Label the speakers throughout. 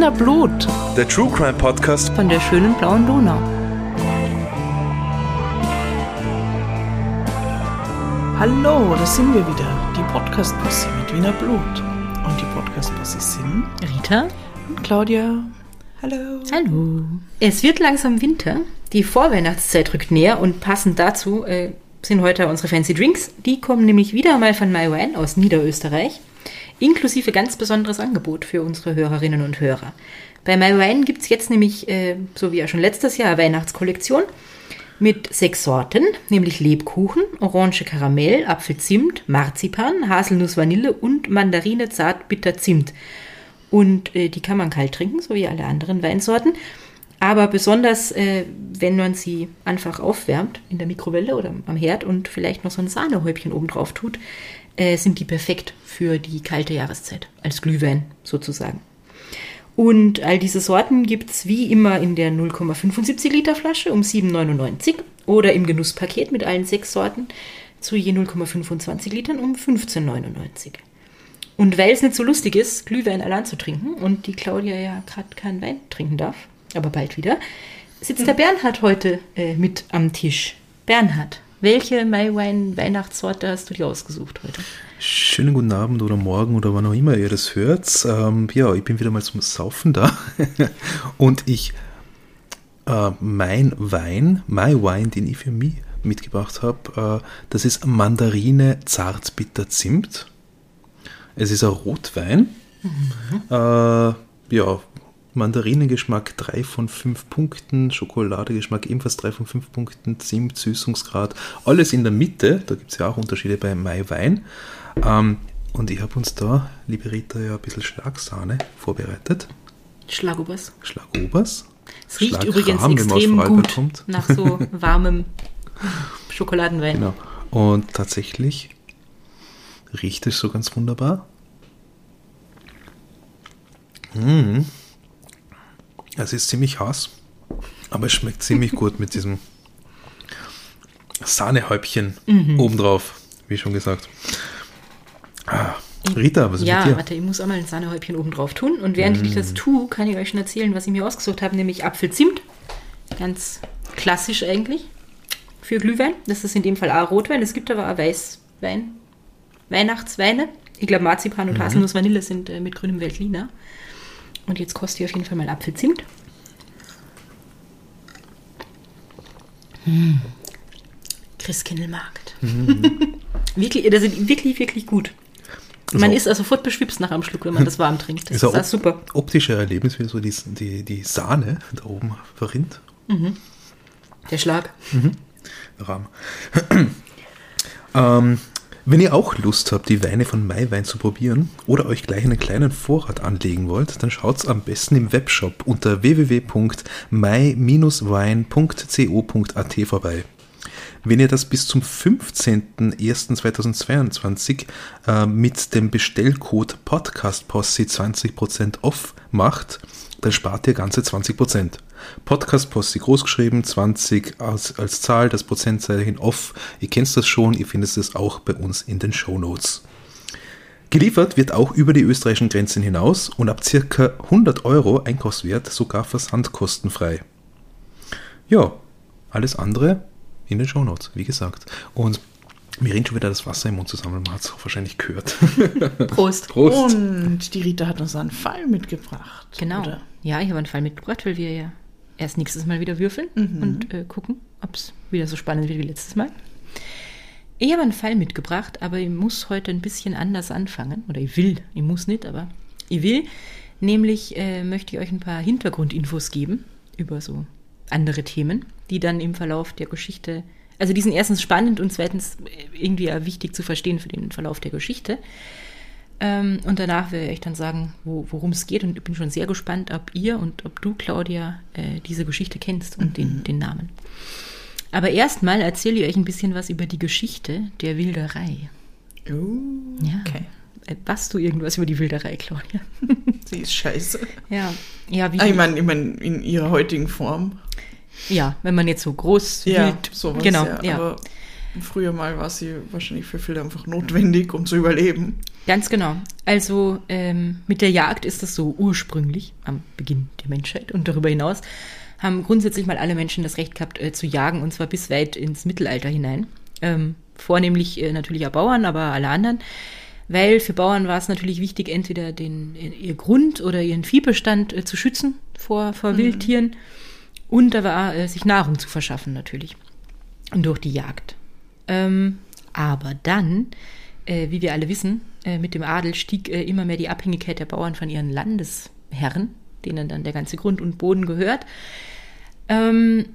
Speaker 1: Wiener Blut
Speaker 2: Der True Crime Podcast.
Speaker 1: von der schönen blauen Donau. Hallo, da sind wir wieder, die Podcast-Posse mit Wiener Blut. Und die Podcast-Posse sind
Speaker 3: Rita?
Speaker 1: und Claudia. Hallo.
Speaker 3: Hallo. Es wird langsam Winter. Die Vorweihnachtszeit rückt näher und passend dazu äh, sind heute unsere Fancy Drinks. Die kommen nämlich wieder mal von MyWine aus Niederösterreich. Inklusive ganz besonderes Angebot für unsere Hörerinnen und Hörer. Bei MyWine gibt es jetzt nämlich, äh, so wie ja schon letztes Jahr, eine Weihnachtskollektion mit sechs Sorten, nämlich Lebkuchen, Orange Karamell, Apfelzimt, Marzipan, Haselnuss Vanille und Mandarine Zart Bitter Zimt. Und äh, die kann man kalt trinken, so wie alle anderen Weinsorten. Aber besonders, äh, wenn man sie einfach aufwärmt in der Mikrowelle oder am Herd und vielleicht noch so ein Sahnehäubchen oben drauf tut, äh, sind die perfekt für die kalte Jahreszeit, als Glühwein sozusagen. Und all diese Sorten gibt es wie immer in der 0,75 Liter Flasche um 7,99 oder im Genusspaket mit allen sechs Sorten zu je 0,25 Litern um 15,99. Und weil es nicht so lustig ist, Glühwein allein zu trinken und die Claudia ja gerade keinen Wein trinken darf, aber bald wieder, sitzt der Bernhard heute äh, mit am Tisch. Bernhard, welche Maiwein-Weihnachtssorte hast du dir ausgesucht heute?
Speaker 2: Schönen guten Abend oder Morgen oder wann auch immer ihr das hört. Ähm, ja, ich bin wieder mal zum Saufen da. Und ich, äh, mein Wein, mein Wein, den ich für mich mitgebracht habe, äh, das ist Mandarine Zartbitter Zimt. Es ist ein Rotwein. Äh, ja, Mandarinengeschmack 3 von 5 Punkten, Schokoladegeschmack ebenfalls 3 von 5 Punkten, Zimt, Süßungsgrad, alles in der Mitte. Da gibt es ja auch Unterschiede bei Maiwein. Ähm, und ich habe uns da, liebe Rita, ja ein bisschen Schlagsahne vorbereitet.
Speaker 3: Schlagobers.
Speaker 2: Schlagobers.
Speaker 3: Es riecht übrigens extrem gut
Speaker 2: kommt.
Speaker 3: nach so warmem Schokoladenwein.
Speaker 2: Genau. Und tatsächlich riecht es so ganz wunderbar. Mm. Es ist ziemlich heiß, aber es schmeckt ziemlich gut mit diesem Sahnehäubchen obendrauf, wie schon gesagt. Ah. Rita, was ist
Speaker 3: Ja,
Speaker 2: mit dir?
Speaker 3: warte, ich muss auch mal ein Sahnehäubchen oben drauf tun. Und während ich das tue, kann ich euch schon erzählen, was ich mir ausgesucht habe, nämlich Apfelzimt. Ganz klassisch eigentlich für Glühwein. Das ist in dem Fall auch Rotwein. Es gibt aber auch Weißwein, Weihnachtsweine. Ich glaube, Marzipan und Haselnuss Vanille sind äh, mit grünem Veltliner. Und jetzt kostet ihr auf jeden Fall mal Apfelzimt. Hm. Christkindlmarkt. wirklich, das sind wirklich, wirklich gut. Man ist also sofort beschwipst nach einem Schluck, wenn man das warm trinkt. Das
Speaker 2: Ist
Speaker 3: ist,
Speaker 2: ein
Speaker 3: auch super.
Speaker 2: optische Erlebnis, wie so die, die, die Sahne da oben verrinnt.
Speaker 3: Der Schlag.
Speaker 2: Rahm. ähm, wenn ihr auch Lust habt, die Weine von Maiwein zu probieren oder euch gleich einen kleinen Vorrat anlegen wollt, dann schaut's am besten im Webshop unter www.mai-wein.co.at vorbei. Wenn ihr das bis zum 15.01.2022 äh, mit dem Bestellcode PodcastPosse 20% off macht, dann spart ihr ganze 20%. PodcastPosse großgeschrieben, 20 als, als Zahl, das Prozentzeichen off. Ihr kennt das schon, ihr findet es auch bei uns in den Shownotes. Geliefert wird auch über die österreichischen Grenzen hinaus und ab circa 100 Euro Einkaufswert sogar versandkostenfrei. Ja, alles andere in den Shownotes, wie gesagt. Und mir rinnt schon wieder das Wasser im Mund zusammen, man hat es auch wahrscheinlich gehört.
Speaker 3: Prost.
Speaker 2: Prost.
Speaker 1: Und die Rita hat uns einen Fall mitgebracht.
Speaker 3: Genau.
Speaker 1: Oder?
Speaker 3: Ja, ich habe einen Fall mitgebracht, weil wir ja erst nächstes Mal wieder würfeln und äh, gucken, ob es wieder so spannend wird wie letztes Mal. Ich habe einen Fall mitgebracht, aber ich muss heute ein bisschen anders anfangen. Oder ich will, ich muss nicht, aber ich will. Nämlich äh, möchte ich euch ein paar Hintergrundinfos geben über so andere Themen, die dann im Verlauf der Geschichte, also die sind erstens spannend und zweitens äh, irgendwie wichtig zu verstehen für den Verlauf der Geschichte. Ähm, und danach werde ich dann sagen, wo, worum es geht. Und ich bin schon sehr gespannt, ob ihr und ob du, Claudia, äh, diese Geschichte kennst und den, den Namen. Aber erstmal erzähle ich euch ein bisschen was über die Geschichte der Wilderei.
Speaker 1: Uh,
Speaker 3: Ja.
Speaker 1: Okay.
Speaker 3: Äh, Weißt du irgendwas über die Wilderei, Claudia?
Speaker 1: Sie ist scheiße.
Speaker 3: Ja, ja, wie,
Speaker 1: Ah, ich meine, ich mein, in ihrer heutigen Form.
Speaker 3: ja, wenn man jetzt so groß,
Speaker 1: Ja,
Speaker 3: wild,
Speaker 1: sowas.
Speaker 3: genau,
Speaker 1: ja.
Speaker 3: ja,
Speaker 1: Aber früher mal war sie wahrscheinlich für viele einfach notwendig, um zu überleben.
Speaker 3: ganz genau. Also ähm, mit der Jagd ist das so ursprünglich am Beginn der Menschheit und darüber hinaus haben grundsätzlich mal alle Menschen das Recht gehabt äh, zu jagen und zwar bis weit ins Mittelalter hinein. Ähm, vornehmlich äh, natürlich auch Bauern, aber alle anderen. Weil für Bauern war es natürlich wichtig, entweder den, ihr Grund oder ihren Viehbestand äh, zu schützen vor, vor mhm. Wildtieren und da war äh, sich Nahrung zu verschaffen natürlich. Und durch die Jagd. Ähm, aber dann, äh, wie wir alle wissen, äh, mit dem Adel stieg äh, immer mehr die Abhängigkeit der Bauern von ihren Landesherren, denen dann der ganze Grund und Boden gehört. Ähm,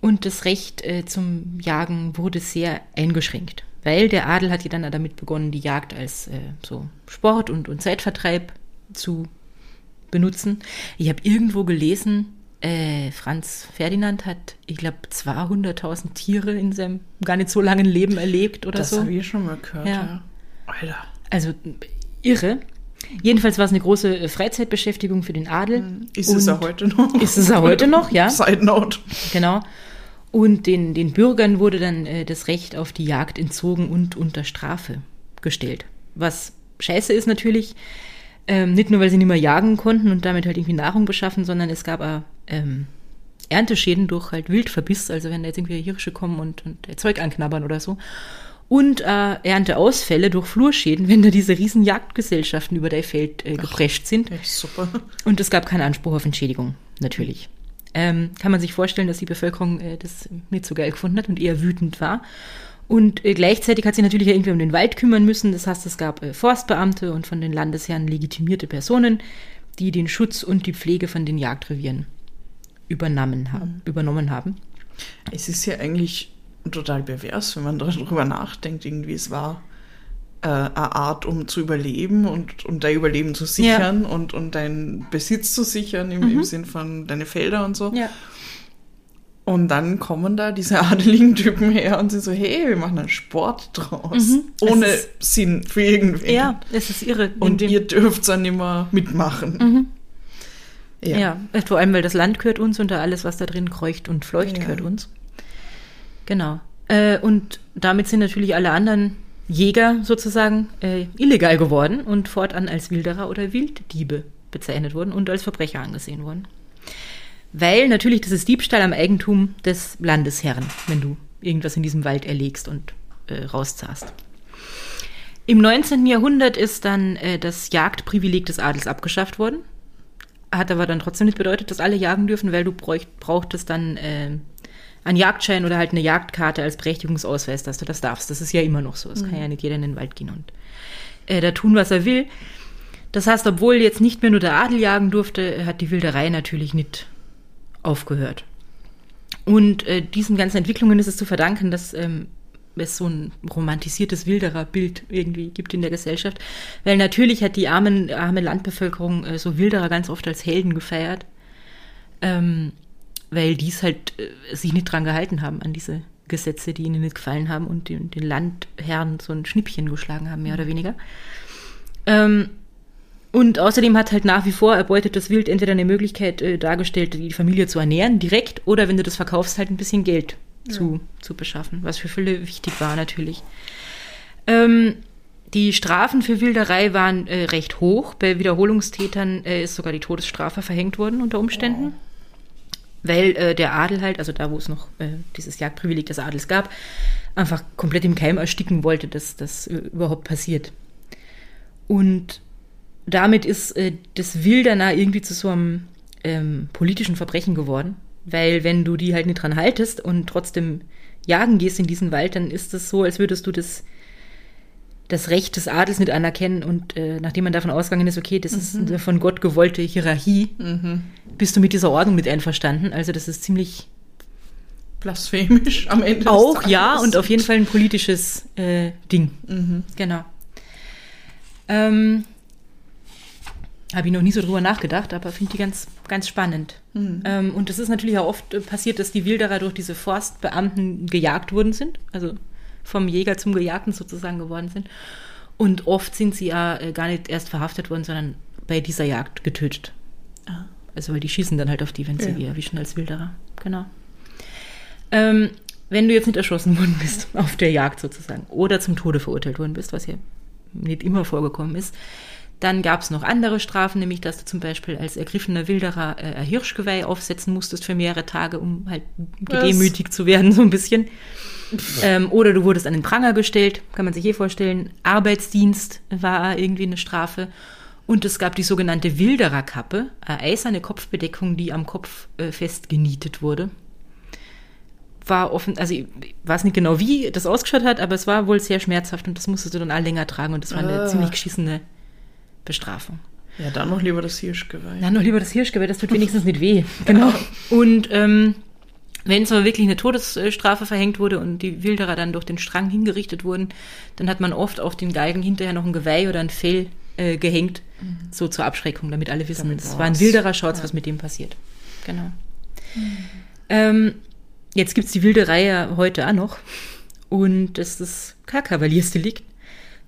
Speaker 3: und das Recht äh, zum Jagen wurde sehr eingeschränkt, weil der Adel hat ja dann damit begonnen, die Jagd als äh, so Sport und, und Zeitvertreib zu benutzen. Ich habe irgendwo gelesen, äh, Franz Ferdinand hat, ich glaube, 200.000 Tiere in seinem gar nicht so langen Leben erlebt oder
Speaker 1: das
Speaker 3: so.
Speaker 1: Das habe ich schon mal gehört, ja. ja.
Speaker 3: Alter. Also irre. Jedenfalls war es eine große äh, Freizeitbeschäftigung für den Adel.
Speaker 1: Hm. Ist es ja heute noch.
Speaker 3: Ist es ja heute noch, ja.
Speaker 1: Side note.
Speaker 3: Genau. Und den, den Bürgern wurde dann äh, das Recht auf die Jagd entzogen und unter Strafe gestellt. Was scheiße ist natürlich, ähm, nicht nur, weil sie nicht mehr jagen konnten und damit halt irgendwie Nahrung beschaffen, sondern es gab auch ähm, Ernteschäden durch halt Wildverbiss, also wenn da jetzt irgendwie Hirsche kommen und, und Zeug anknabbern oder so. Und äh, Ernteausfälle durch Flurschäden, wenn da diese riesen Jagdgesellschaften über dein Feld äh, geprescht sind.
Speaker 1: Ach, super.
Speaker 3: Und es gab keinen Anspruch auf Entschädigung, natürlich. Ähm, kann man sich vorstellen, dass die Bevölkerung äh, das nicht so geil gefunden hat und eher wütend war. Und äh, gleichzeitig hat sie natürlich irgendwie um den Wald kümmern müssen. Das heißt, es gab äh, Forstbeamte und von den Landesherren legitimierte Personen, die den Schutz und die Pflege von den Jagdrevieren übernommen haben. Mhm. Übernommen haben.
Speaker 1: Es ist ja eigentlich total pervers, wenn man darüber nachdenkt. Irgendwie, es war äh, eine Art, um zu überleben und um dein Überleben zu sichern ja. und, und deinen Besitz zu sichern im, mhm. im Sinn von deine Felder und so.
Speaker 3: Ja.
Speaker 1: Und dann kommen da diese adeligen Typen her und sind so, hey, wir machen einen Sport draus. Mhm. Ohne ist, Sinn für irgendwen.
Speaker 3: Ja, es ist irre.
Speaker 1: Und ihr dürft dann immer mitmachen.
Speaker 3: Mhm. Ja. ja. vor allem, weil das Land gehört uns und da alles, was da drin kreucht und fleucht, ja. gehört uns. Genau. Äh, und damit sind natürlich alle anderen Jäger sozusagen äh, illegal geworden und fortan als Wilderer oder Wilddiebe bezeichnet wurden und als Verbrecher angesehen wurden. Weil natürlich das ist Diebstahl am Eigentum des Landesherrn, wenn du irgendwas in diesem Wald erlegst und äh, rauszahlst. Im 19. Jahrhundert ist dann äh, das Jagdprivileg des Adels abgeschafft worden. Hat aber dann trotzdem nicht bedeutet, dass alle jagen dürfen, weil du bräucht, brauchtest dann äh, einen Jagdschein oder halt eine Jagdkarte als Berechtigungsausweis, dass du das darfst. Das ist ja immer noch so. Es mhm. kann ja nicht jeder in den Wald gehen und äh, da tun, was er will. Das heißt, obwohl jetzt nicht mehr nur der Adel jagen durfte, hat die Wilderei natürlich nicht aufgehört. Und äh, diesen ganzen Entwicklungen ist es zu verdanken, dass ähm, es so ein romantisiertes Wilderer-Bild irgendwie gibt in der Gesellschaft. Weil natürlich hat die armen, arme Landbevölkerung äh, so Wilderer ganz oft als Helden gefeiert. Ähm, weil die es halt äh, sich nicht dran gehalten haben an diese Gesetze, die ihnen nicht gefallen haben und den, den Landherren so ein Schnippchen geschlagen haben, mehr oder weniger. Ähm, und außerdem hat halt nach wie vor erbeutetes Wild entweder eine Möglichkeit äh, dargestellt, die Familie zu ernähren, direkt, oder wenn du das verkaufst, halt ein bisschen Geld ja. zu, zu beschaffen, was für viele wichtig war natürlich. Ähm, die Strafen für Wilderei waren äh, recht hoch. Bei Wiederholungstätern äh, ist sogar die Todesstrafe verhängt worden unter Umständen. Oh. Weil äh, der Adel halt, also da, wo es noch äh, dieses Jagdprivileg des Adels gab, einfach komplett im Keim ersticken wollte, dass das äh, überhaupt passiert. Und damit ist äh, das Wildernah irgendwie zu so einem ähm, politischen Verbrechen geworden. Weil wenn du die halt nicht dran haltest und trotzdem jagen gehst in diesen Wald, dann ist es so, als würdest du das, das Recht des Adels nicht anerkennen und äh, nachdem man davon ausgegangen ist, okay, das mhm. ist eine von Gott gewollte Hierarchie, mhm. bist du mit dieser Ordnung mit einverstanden. Also das ist ziemlich
Speaker 1: blasphemisch am Ende.
Speaker 3: Auch ja und auf jeden Fall ein politisches äh, Ding. Mhm. Genau. Ähm, habe ich noch nie so drüber nachgedacht, aber finde die ganz, ganz spannend. Mhm. Ähm, und es ist natürlich auch oft äh, passiert, dass die Wilderer durch diese Forstbeamten gejagt worden sind, also vom Jäger zum Gejagten sozusagen geworden sind. Und oft sind sie ja äh, gar nicht erst verhaftet worden, sondern bei dieser Jagd getötet. Ah. Also weil die schießen dann halt auf die, wenn sie ja. erwischen als Wilderer. Genau. Ähm, wenn du jetzt nicht erschossen worden bist auf der Jagd sozusagen oder zum Tode verurteilt worden bist, was ja nicht immer vorgekommen ist, Dann gab es noch andere Strafen, nämlich dass du zum Beispiel als ergriffener Wilderer äh, ein Hirschgeweih aufsetzen musstest für mehrere Tage, um halt gedemütigt zu werden, so ein bisschen. Ähm, oder du wurdest an den Pranger gestellt, kann man sich hier vorstellen. Arbeitsdienst war irgendwie eine Strafe. Und es gab die sogenannte Wildererkappe, eine eiserne Kopfbedeckung, die am Kopf äh, festgenietet wurde. War offen, also ich weiß nicht genau, wie das ausgeschaut hat, aber es war wohl sehr schmerzhaft und das musstest du dann all länger tragen und das war eine
Speaker 1: Ah.
Speaker 3: ziemlich geschissene Bestrafung.
Speaker 1: Ja, dann noch lieber das Hirschgeweih.
Speaker 3: Dann noch lieber das Hirschgeweih, das tut wenigstens nicht weh. Genau. Und ähm, wenn es aber wirklich eine Todesstrafe verhängt wurde und die Wilderer dann durch den Strang hingerichtet wurden, dann hat man oft auf den Galgen hinterher noch ein Geweih oder ein Fell äh, gehängt, so zur Abschreckung, damit alle wissen,
Speaker 1: Mhm. Damit
Speaker 3: es war ein. Wilderer, schaut's,
Speaker 1: Ja.
Speaker 3: was mit dem passiert. Genau. Ähm, jetzt gibt's die Wilderei ja heute auch noch. Und das ist kein Kavaliersdelikt,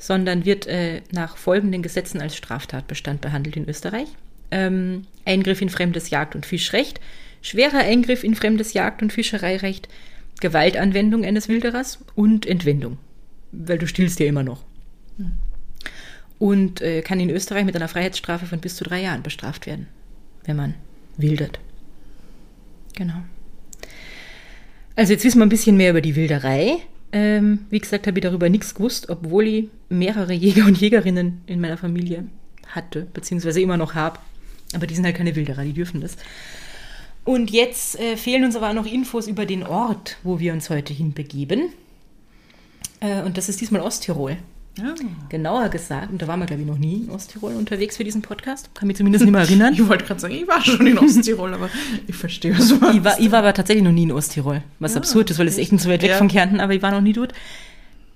Speaker 3: sondern wird äh, nach folgenden Gesetzen als Straftatbestand behandelt in Österreich. Ähm, Eingriff in fremdes Jagd- und Fischrecht, schwerer Eingriff in fremdes Jagd- und Fischereirecht, Gewaltanwendung eines Wilderers und Entwendung. Weil du stillst ja immer noch. Und äh, kann in Österreich mit einer Freiheitsstrafe von bis zu drei Jahren bestraft werden, wenn man wildert. Genau. Also jetzt wissen wir ein bisschen mehr über die Wilderei. Ähm, wie gesagt, habe ich darüber nichts gewusst, obwohl ich mehrere Jäger und Jägerinnen in meiner Familie hatte, beziehungsweise immer noch habe. Aber die sind halt keine Wilderer, die dürfen das. Und jetzt äh, fehlen uns aber auch noch Infos über den Ort, wo wir uns heute hinbegeben. Äh, und das ist diesmal Osttirol.
Speaker 1: Ja.
Speaker 3: Genauer gesagt, und da waren wir, glaube ich, noch nie in Osttirol unterwegs für diesen Podcast. Kann mich zumindest nicht mehr erinnern.
Speaker 1: Ich wollte gerade sagen, ich war schon in Osttirol, aber ich verstehe, du meinst.
Speaker 3: Ich war, ich war aber tatsächlich noch nie in Osttirol, was
Speaker 1: Ja,
Speaker 3: absurd ist, weil es echt nicht so weit weg
Speaker 1: Ja.
Speaker 3: von Kärnten, aber ich war noch nie dort.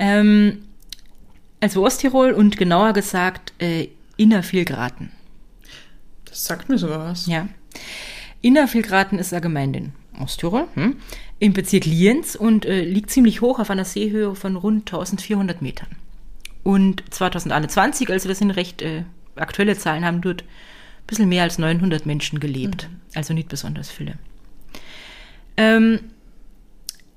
Speaker 3: Ähm, also Osttirol und genauer gesagt äh, Innervilgraten.
Speaker 1: Das sagt mir sogar was.
Speaker 3: Ja. Innervilgraten ist eine Gemeinde in Osttirol, hm, im Bezirk Lienz und äh, liegt ziemlich hoch auf einer Seehöhe von rund 1400 Metern. Und 2021, also das sind recht äh, aktuelle Zahlen, haben dort ein bisschen mehr als 900 Menschen gelebt. Also nicht besonders viele. Ähm,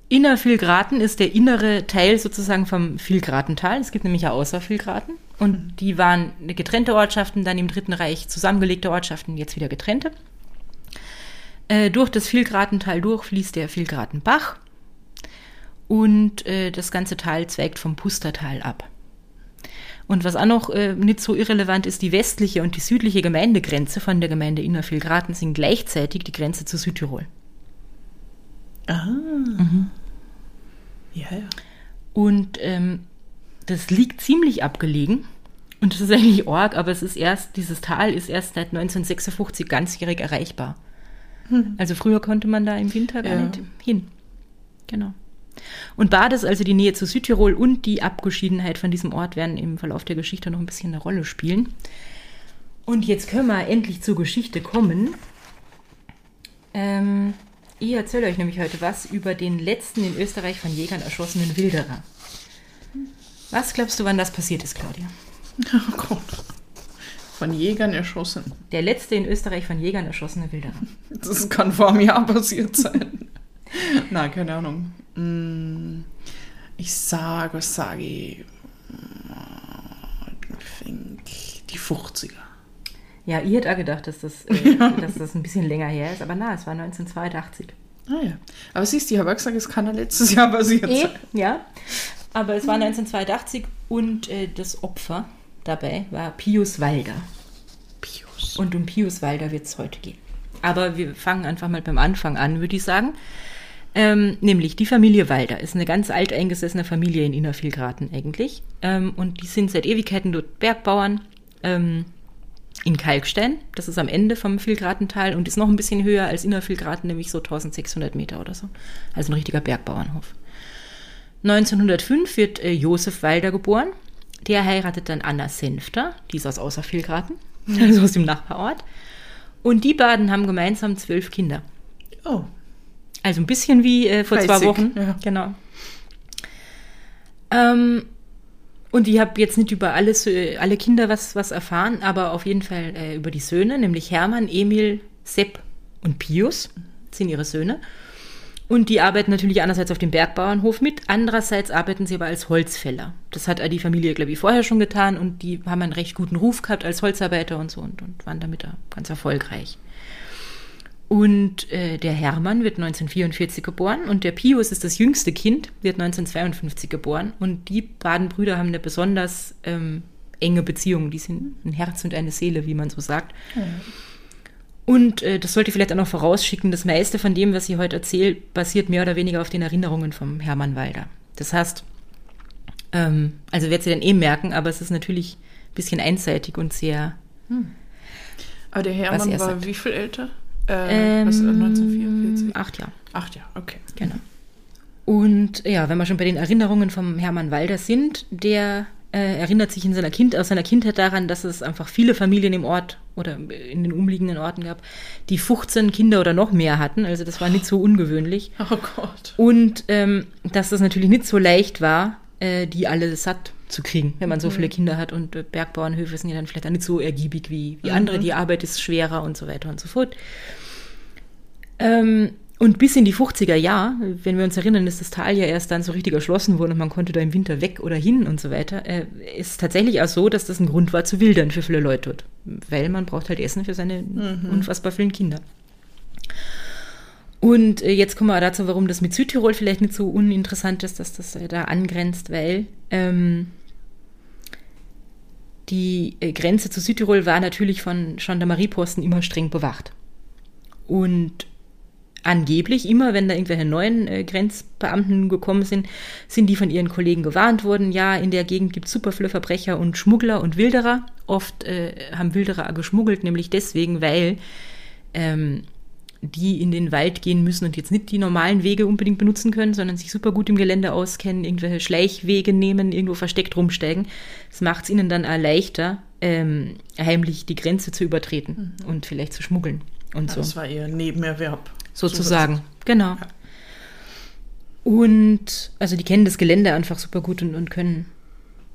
Speaker 3: Innervilgraten ist der innere Teil sozusagen vom Vilgratental. Es gibt nämlich ja Außervilgraten. Und die waren getrennte Ortschaften, dann im Dritten Reich zusammengelegte Ortschaften, jetzt wieder getrennte. Äh, durch das Vilgratental durch fließt der Vilgratenbach. Und äh, das ganze Tal zweigt vom Pustertal ab. Und was auch noch äh, nicht so irrelevant ist, die westliche und die südliche Gemeindegrenze von der Gemeinde Innervilgraten sind gleichzeitig die Grenze zu Südtirol.
Speaker 1: Ah. Ja, ja.
Speaker 3: Und ähm, das liegt ziemlich abgelegen. Und das ist eigentlich Org, aber es ist erst, dieses Tal ist erst seit 1956 ganzjährig erreichbar. Also früher konnte man da im Winter gar
Speaker 1: Ja.
Speaker 3: nicht hin. Genau. Und Bades, also die Nähe zu Südtirol und die Abgeschiedenheit von diesem Ort werden im Verlauf der Geschichte noch ein bisschen eine Rolle spielen. Und jetzt können wir endlich zur Geschichte kommen. Ähm, ich erzähle euch nämlich heute was über den letzten in Österreich von Jägern erschossenen Wilderer. Was glaubst du, wann das passiert ist, Claudia?
Speaker 1: Oh Gott. Von Jägern erschossen.
Speaker 3: Der letzte in Österreich von Jägern erschossene Wilderer.
Speaker 1: Das kann vor einem Jahr passiert sein. Na, keine Ahnung. Hm, Ich sag, was sage ich? Ich denk, die 50er.
Speaker 3: Ja, ihr hättet auch gedacht, dass das, äh, dass das ein bisschen länger her ist, aber na, es war 1982.
Speaker 1: Ah ja. Aber siehst du, ich habe ja gesagt, es kann ja letztes Jahr passiert
Speaker 3: Eh,
Speaker 1: sein.
Speaker 3: ja. Aber es war 1982 und äh, das Opfer dabei war Pius Walder.
Speaker 1: Pius.
Speaker 3: Und um Pius Walder wird es heute gehen. Aber wir fangen einfach mal beim Anfang an, würde ich sagen. Ähm, nämlich die Familie Walder ist eine ganz alteingesessene Familie in Innervilgraten eigentlich. Ähm, und die sind seit Ewigkeiten dort Bergbauern ähm, in Kalkstein. Das ist am Ende vom Vilgratental und ist noch ein bisschen höher als Innervilgraten, nämlich so 1600 Meter oder so. Also ein richtiger Bergbauernhof. 1905 wird äh, Josef Walder geboren. Der heiratet dann Anna Senfter, die ist aus Außervilgraten, also aus dem Nachbarort. Und die beiden haben gemeinsam zwölf Kinder.
Speaker 1: Oh.
Speaker 3: Also ein bisschen wie äh, vor zwei
Speaker 1: Fleißig,
Speaker 3: Wochen.
Speaker 1: ja.
Speaker 3: Genau. Ähm, und ich habe jetzt nicht über alles, äh, alle Kinder was, was erfahren, aber auf jeden Fall äh, über die Söhne, nämlich Hermann, Emil, Sepp und Pius sind ihre Söhne. Und die arbeiten natürlich einerseits auf dem Bergbauernhof mit, andererseits arbeiten sie aber als Holzfäller. Das hat die Familie, glaube ich, vorher schon getan und die haben einen recht guten Ruf gehabt als Holzarbeiter und so und, und waren damit ganz erfolgreich. Und äh, der Hermann wird 1944 geboren und der Pius ist das jüngste Kind, wird 1952 geboren. Und die beiden Brüder haben eine besonders ähm, enge Beziehung. Die sind ein Herz und eine Seele, wie man so sagt. Mhm. Und äh, das sollte vielleicht auch noch vorausschicken, das meiste von dem, was ich heute erzähle, basiert mehr oder weniger auf den Erinnerungen vom Hermann Walder. Das heißt, ähm, also wird sie dann eh merken, aber es ist natürlich ein bisschen einseitig und sehr. Hm.
Speaker 1: Aber der Hermann war sagt. wie viel älter?
Speaker 3: Äh, ähm, was, 1944? Acht Jahre.
Speaker 1: Acht Jahre, okay.
Speaker 3: Genau. Und ja, wenn wir schon bei den Erinnerungen vom Hermann Walder sind, der äh, erinnert sich in seiner kind aus seiner Kindheit daran, dass es einfach viele Familien im Ort oder in den umliegenden Orten gab, die 15 Kinder oder noch mehr hatten. Also das war nicht so ungewöhnlich.
Speaker 1: Oh Gott.
Speaker 3: Und ähm, dass das natürlich nicht so leicht war, äh, die alle satt zu kriegen, wenn man so mhm. viele Kinder hat. Und äh, Bergbauernhöfe sind ja dann vielleicht auch nicht so ergiebig wie, wie mhm. andere. Die Arbeit ist schwerer und so weiter und so fort. Ähm, und bis in die 50er Jahre, wenn wir uns erinnern, ist das Tal ja erst dann so richtig erschlossen worden und man konnte da im Winter weg oder hin und so weiter, äh, ist tatsächlich auch so, dass das ein Grund war zu wildern für viele Leute dort. Weil man braucht halt Essen für seine mhm. unfassbar vielen Kinder. Und äh, jetzt kommen wir dazu, warum das mit Südtirol vielleicht nicht so uninteressant ist, dass das äh, da angrenzt, weil ähm, die äh, Grenze zu Südtirol war natürlich von Gendarmerieposten immer streng bewacht. Und angeblich immer, wenn da irgendwelche neuen äh, Grenzbeamten gekommen sind, sind die von ihren Kollegen gewarnt worden, ja, in der Gegend gibt es super viele Verbrecher und Schmuggler und Wilderer. Oft äh, haben Wilderer geschmuggelt, nämlich deswegen, weil ähm, die in den Wald gehen müssen und jetzt nicht die normalen Wege unbedingt benutzen können, sondern sich super gut im Gelände auskennen, irgendwelche Schleichwege nehmen, irgendwo versteckt rumsteigen. Das macht es ihnen dann leichter, ähm, heimlich die Grenze zu übertreten mhm. und vielleicht zu schmuggeln. Und ja, so.
Speaker 1: Das war ihr Nebenerwerb
Speaker 3: sozusagen. So genau. Ja. Und also die kennen das Gelände einfach super gut und, und können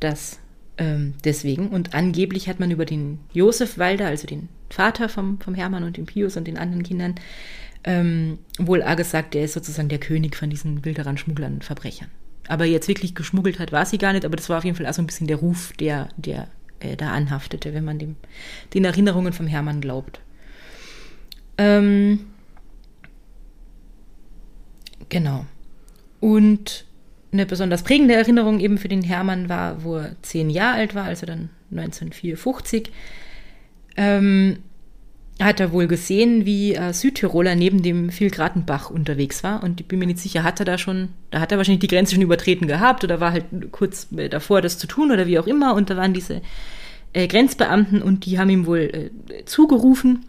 Speaker 3: das ähm, deswegen. Und angeblich hat man über den Josef Walder, also den Vater vom, vom Hermann und dem Pius und den anderen Kindern, ähm, wohl auch gesagt, der ist sozusagen der König von diesen Wilderern, Schmugglern, Verbrechern. Aber jetzt wirklich geschmuggelt hat, war sie gar nicht, aber das war auf jeden Fall auch so ein bisschen der Ruf, der, der äh, da anhaftete, wenn man dem, den Erinnerungen vom Hermann glaubt. Ähm, Genau. Und eine besonders prägende Erinnerung eben für den Hermann war, wo er zehn Jahre alt war, also dann 1954. Ähm, hat er wohl gesehen, wie äh, Südtiroler neben dem Vilgratenbach unterwegs war. Und ich bin mir nicht sicher, hat er da schon, da hat er wahrscheinlich die Grenze schon übertreten gehabt oder war halt kurz äh, davor, das zu tun oder wie auch immer. Und da waren diese äh, Grenzbeamten und die haben ihm wohl äh, zugerufen.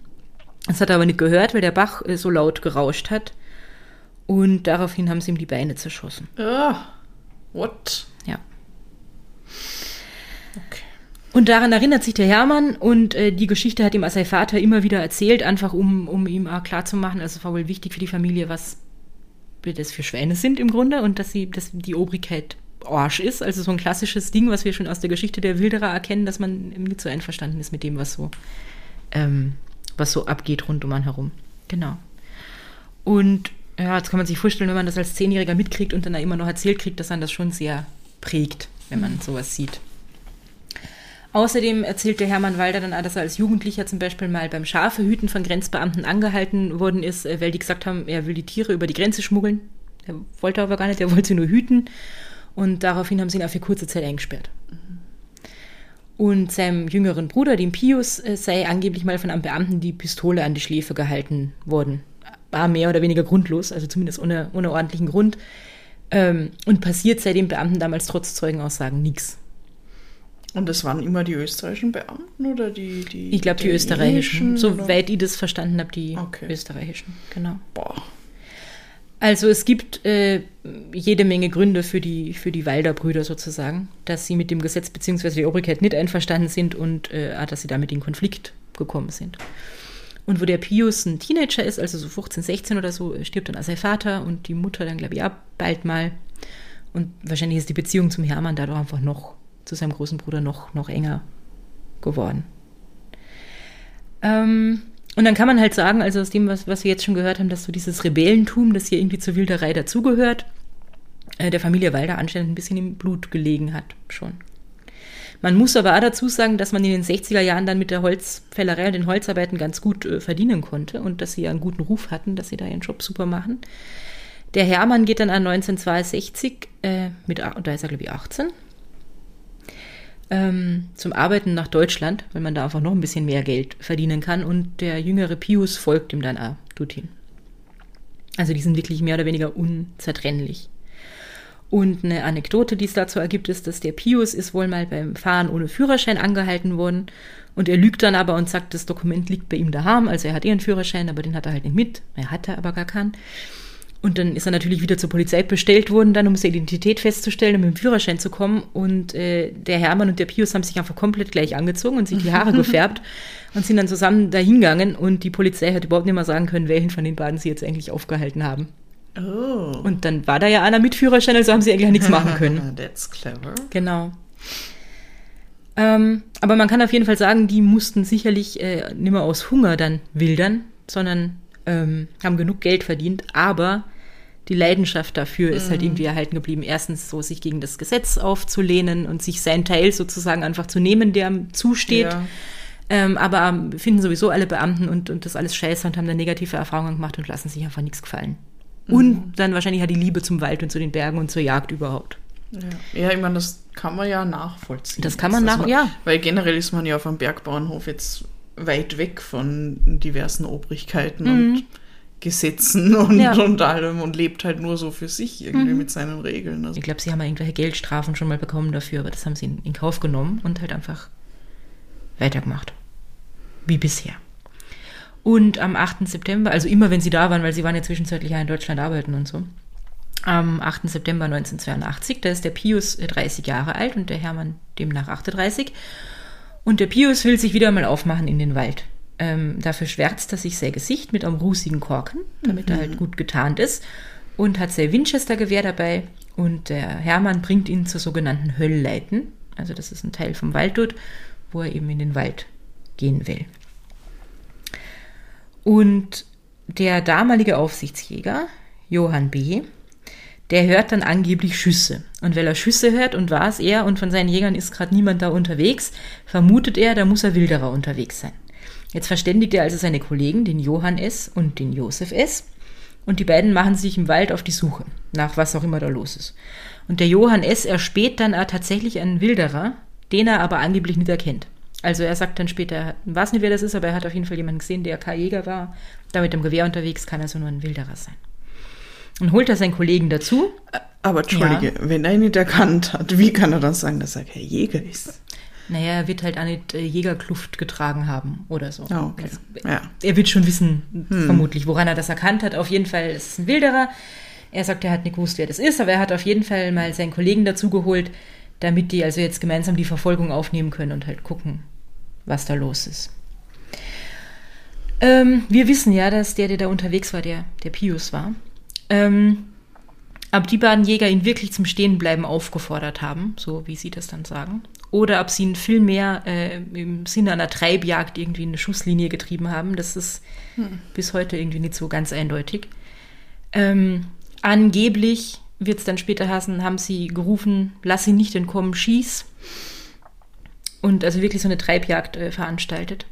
Speaker 3: Das hat er aber nicht gehört, weil der Bach äh, so laut gerauscht hat. Und daraufhin haben sie ihm die Beine zerschossen.
Speaker 1: Ah, what?
Speaker 3: Ja. Okay. Und daran erinnert sich der Hermann und äh, die Geschichte hat ihm als sein Vater immer wieder erzählt, einfach um, um ihm auch klarzumachen, also es war wohl wichtig für die Familie, was das für Schwäne sind im Grunde und dass sie, dass die Obrigkeit Arsch ist. Also so ein klassisches Ding, was wir schon aus der Geschichte der Wilderer erkennen, dass man nicht so einverstanden ist mit dem, was so, ähm, was so abgeht rund um einen herum. Genau. Und ja, jetzt kann man sich vorstellen, wenn man das als Zehnjähriger mitkriegt und dann immer noch erzählt kriegt, dass man das schon sehr prägt, wenn man sowas sieht. Außerdem erzählt der Hermann Walder dann, dass er als Jugendlicher zum Beispiel mal beim Schafehüten von Grenzbeamten angehalten worden ist, äh, weil die gesagt haben, er will die Tiere über die Grenze schmuggeln. Er wollte aber gar nicht, er wollte sie nur hüten. Und daraufhin haben sie ihn auch für kurze Zeit eingesperrt. Und seinem jüngeren Bruder, dem Pius, äh, sei angeblich mal von einem Beamten die Pistole an die Schläfe gehalten worden war mehr oder weniger grundlos, also zumindest ohne, ohne ordentlichen Grund. Ähm, und passiert seit den Beamten damals trotz Zeugenaussagen nichts.
Speaker 1: Und das waren immer die österreichischen Beamten oder die, die
Speaker 3: Ich glaube die österreichischen. Soweit ich das verstanden habe, die okay. österreichischen, genau.
Speaker 1: Boah.
Speaker 3: Also es gibt äh, jede Menge Gründe für die, für die Walder-Brüder sozusagen, dass sie mit dem Gesetz bzw. der Obrigkeit nicht einverstanden sind und äh, dass sie damit in Konflikt gekommen sind. Und wo der Pius ein Teenager ist, also so 15, 16 oder so, stirbt dann auch sein Vater und die Mutter dann, glaube ich, auch bald mal. Und wahrscheinlich ist die Beziehung zum Hermann dadurch einfach noch, zu seinem großen Bruder noch, noch enger geworden. Ähm, Und dann kann man halt sagen, also aus dem, was, was wir jetzt schon gehört haben, dass so dieses Rebellentum, das hier irgendwie zur Wilderei dazugehört, äh, der Familie Walder anscheinend ein bisschen im Blut gelegen hat, schon. Man muss aber auch dazu sagen, dass man in den 60er Jahren dann mit der Holzfällerei und den Holzarbeiten ganz gut äh, verdienen konnte und dass sie ja einen guten Ruf hatten, dass sie da ihren Job super machen. Der Hermann geht dann an 1962 äh, mit, da ist er glaube ich 18, ähm, zum Arbeiten nach Deutschland, weil man da einfach noch ein bisschen mehr Geld verdienen kann. Und der jüngere Pius folgt ihm dann auch dorthin. Also die sind wirklich mehr oder weniger unzertrennlich. Und eine Anekdote, die es dazu ergibt, ist, dass der Pius ist wohl mal beim Fahren ohne Führerschein angehalten worden. Und er lügt dann aber und sagt, das Dokument liegt bei ihm daheim. Also er hat ihren Führerschein, aber den hat er halt nicht mit. Er hatte aber gar keinen. Und dann ist er natürlich wieder zur Polizei bestellt worden, dann um seine Identität festzustellen, um mit dem Führerschein zu kommen. Und äh, der Hermann und der Pius haben sich einfach komplett gleich angezogen und sich die Haare gefärbt und sind dann zusammen dahingegangen. Und die Polizei hat überhaupt nicht mehr sagen können, welchen von den beiden sie jetzt eigentlich aufgehalten haben. Oh. Und dann war da ja einer mit Führerschein, also haben sie eigentlich nichts machen können.
Speaker 1: That's clever.
Speaker 3: Genau. Ähm, aber man kann auf jeden Fall sagen, die mussten sicherlich äh, nicht mehr aus Hunger dann wildern, sondern ähm, haben genug Geld verdient, aber die Leidenschaft dafür ist halt mhm. irgendwie erhalten geblieben. Erstens so, sich gegen das Gesetz aufzulehnen und sich seinen Teil sozusagen einfach zu nehmen, der zusteht. Ja. Ähm, aber finden sowieso alle Beamten und, und das alles scheiße und haben dann negative Erfahrungen gemacht und lassen sich einfach nichts gefallen. Mhm. Und dann wahrscheinlich hat die Liebe zum Wald und zu den Bergen und zur Jagd überhaupt.
Speaker 1: Ja, ja ich meine, das kann man ja nachvollziehen.
Speaker 3: Das kann man nach, also, ja.
Speaker 1: Weil generell ist man ja auf einem Bergbauernhof jetzt weit weg von diversen Obrigkeiten mhm. und Gesetzen und, ja. und allem und lebt halt nur so für sich irgendwie mhm. mit seinen Regeln.
Speaker 3: Also ich glaube, sie haben irgendwelche Geldstrafen schon mal bekommen dafür, aber das haben sie in, in Kauf genommen und halt einfach weitergemacht. Wie bisher. Und am 8. September, also immer wenn sie da waren, weil sie waren ja zwischenzeitlich ja in Deutschland arbeiten und so, am 8. September 1982, da ist der Pius 30 Jahre alt und der Hermann demnach 38. Und der Pius will sich wieder mal aufmachen in den Wald. Ähm, dafür schwärzt er sich sein Gesicht mit einem rußigen Korken, damit mhm. er halt gut getarnt ist. Und hat sein Winchester-Gewehr dabei. Und der Hermann bringt ihn zur sogenannten Höllleiten. Also das ist ein Teil vom Wald dort, wo er eben in den Wald gehen will. Und der damalige Aufsichtsjäger, Johann B., der hört dann angeblich Schüsse. Und weil er Schüsse hört und war es er und von seinen Jägern ist gerade niemand da unterwegs, vermutet er, da muss er Wilderer unterwegs sein. Jetzt verständigt er also seine Kollegen, den Johann S. und den Josef S. Und die beiden machen sich im Wald auf die Suche, nach was auch immer da los ist. Und der Johann S. erspäht dann tatsächlich einen Wilderer, den er aber angeblich nicht erkennt. Also er sagt dann später, er weiß nicht, wer das ist, aber er hat auf jeden Fall jemanden gesehen, der kein Jäger war, da mit dem Gewehr unterwegs, kann also nur ein Wilderer sein. Und holt er seinen Kollegen dazu.
Speaker 1: Aber entschuldige, ja. wenn er ihn nicht erkannt hat, wie kann er dann sagen, dass er kein Jäger ist?
Speaker 3: Naja, er wird halt auch nicht äh, Jägerkluft getragen haben oder so.
Speaker 1: Oh, okay. Also, ja.
Speaker 3: Er wird schon wissen, hm. vermutlich, woran er das erkannt hat. Auf jeden Fall ist es ein Wilderer. Er sagt, er hat nicht gewusst, wer das ist, aber er hat auf jeden Fall mal seinen Kollegen dazugeholt, damit die also jetzt gemeinsam die Verfolgung aufnehmen können und halt gucken, was da los ist. Ähm, wir wissen ja, dass der, der da unterwegs war, der, der Pius war. Ähm, ob die beiden Jäger ihn wirklich zum Stehenbleiben aufgefordert haben, so wie sie das dann sagen, oder ob sie ihn vielmehr äh, im Sinne einer Treibjagd irgendwie in eine Schusslinie getrieben haben, das ist hm. bis heute irgendwie nicht so ganz eindeutig. Ähm, angeblich wird es dann später heißen, haben sie gerufen, lass ihn nicht entkommen, schieß und also wirklich so eine Treibjagd äh, veranstaltet.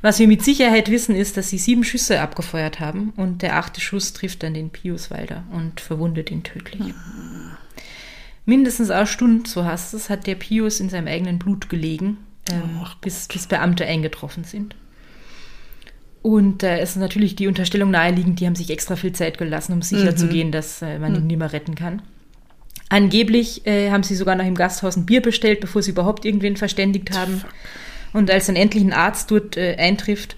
Speaker 3: Was wir mit Sicherheit wissen, ist, dass sie sieben Schüsse abgefeuert haben und der achte Schuss trifft dann den Pius Walder und verwundet ihn tödlich. Mhm. Mindestens eine Stunde, so heißt es, hat der Pius in seinem eigenen Blut gelegen, ähm, bis, bis Beamte eingetroffen sind. Und da äh, ist natürlich die Unterstellung naheliegend, die haben sich extra viel Zeit gelassen, um sicher mhm. dass äh, man ihn mhm. nicht mehr retten kann. Angeblich äh, haben sie sogar noch im Gasthaus ein Bier bestellt, bevor sie überhaupt irgendwen verständigt haben. Und als dann endlich ein Arzt dort äh, eintrifft,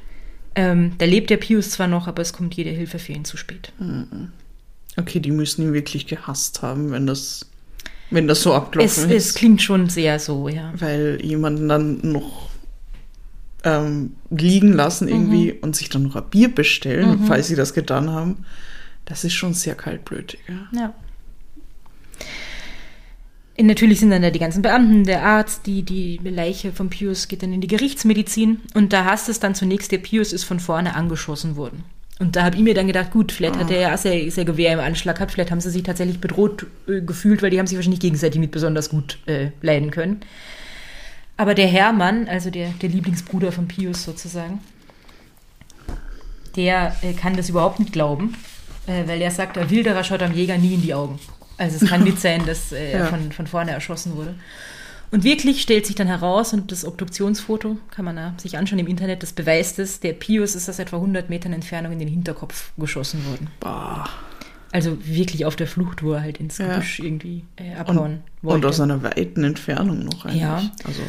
Speaker 3: ähm, da lebt der Pius zwar noch, aber es kommt jede Hilfe für ihn zu spät.
Speaker 1: Mhm. Okay, die müssen ihn wirklich gehasst haben, wenn das, wenn das so abgelaufen
Speaker 3: es, ist. Es klingt schon sehr so, ja.
Speaker 1: Weil jemanden dann noch ähm, liegen lassen irgendwie mhm. und sich dann noch ein Bier bestellen, mhm. falls sie das getan haben, das ist schon sehr kaltblütig.
Speaker 3: Ja. ja. Natürlich sind dann da die ganzen Beamten, der Arzt, die, die Leiche von Pius geht dann in die Gerichtsmedizin und da hast es dann zunächst, der Pius ist von vorne angeschossen worden. Und da habe ich mir dann gedacht, gut, vielleicht hat er ja sehr, sehr Gewehr im Anschlag gehabt, vielleicht haben sie sich tatsächlich bedroht äh, gefühlt, weil die haben sich wahrscheinlich gegenseitig nicht besonders gut äh, leiden können. Aber der Hermann, also der, der Lieblingsbruder von Pius sozusagen, der äh, kann das überhaupt nicht glauben, äh, weil er sagt, der Wilderer schaut am Jäger nie in die Augen. Also es kann nicht sein, dass äh, er
Speaker 1: Ja.
Speaker 3: von, von vorne erschossen wurde. Und wirklich stellt sich dann heraus, und das Obduktionsfoto kann man ja sich anschauen im Internet, das beweist es, der Pius ist aus etwa 100 Metern Entfernung in den Hinterkopf geschossen worden.
Speaker 1: Bah.
Speaker 3: Also wirklich auf der Flucht, wo er halt ins
Speaker 1: Ja.
Speaker 3: Gebüsch irgendwie äh, abhauen
Speaker 1: Und,
Speaker 3: wollte.
Speaker 1: und aus einer weiten Entfernung noch eigentlich.
Speaker 3: Ja.
Speaker 1: Also,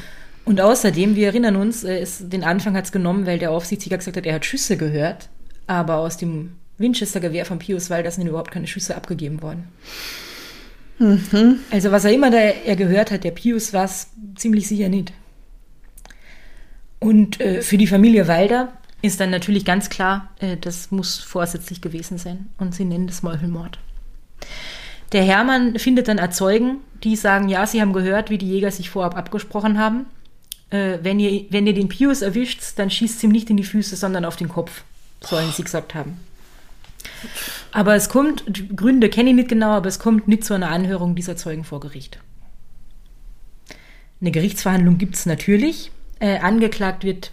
Speaker 3: Und außerdem, wir erinnern uns, äh, ist, den Anfang hat es genommen, weil der Aufsichtsjäger gesagt hat, er hat Schüsse gehört, aber aus dem Winchester-Gewehr von Pius Walder sind überhaupt keine Schüsse abgegeben worden. Also was er immer da er gehört hat, der Pius war es ziemlich sicher nicht. Und äh, für die Familie Walder ist dann natürlich ganz klar, äh, das muss vorsätzlich gewesen sein. Und sie nennen das Meuchelmord. Der Hermann findet dann Erzeugen, die sagen, ja, sie haben gehört, wie die Jäger sich vorab abgesprochen haben. Äh, wenn, ihr, wenn ihr den Pius erwischt, dann schießt ihm nicht in die Füße, sondern auf den Kopf, sollen sie gesagt haben. Aber es kommt, Gründe kenne ich nicht genau, aber es kommt nicht zu einer Anhörung dieser Zeugen vor Gericht. Eine Gerichtsverhandlung gibt es natürlich. Äh, angeklagt wird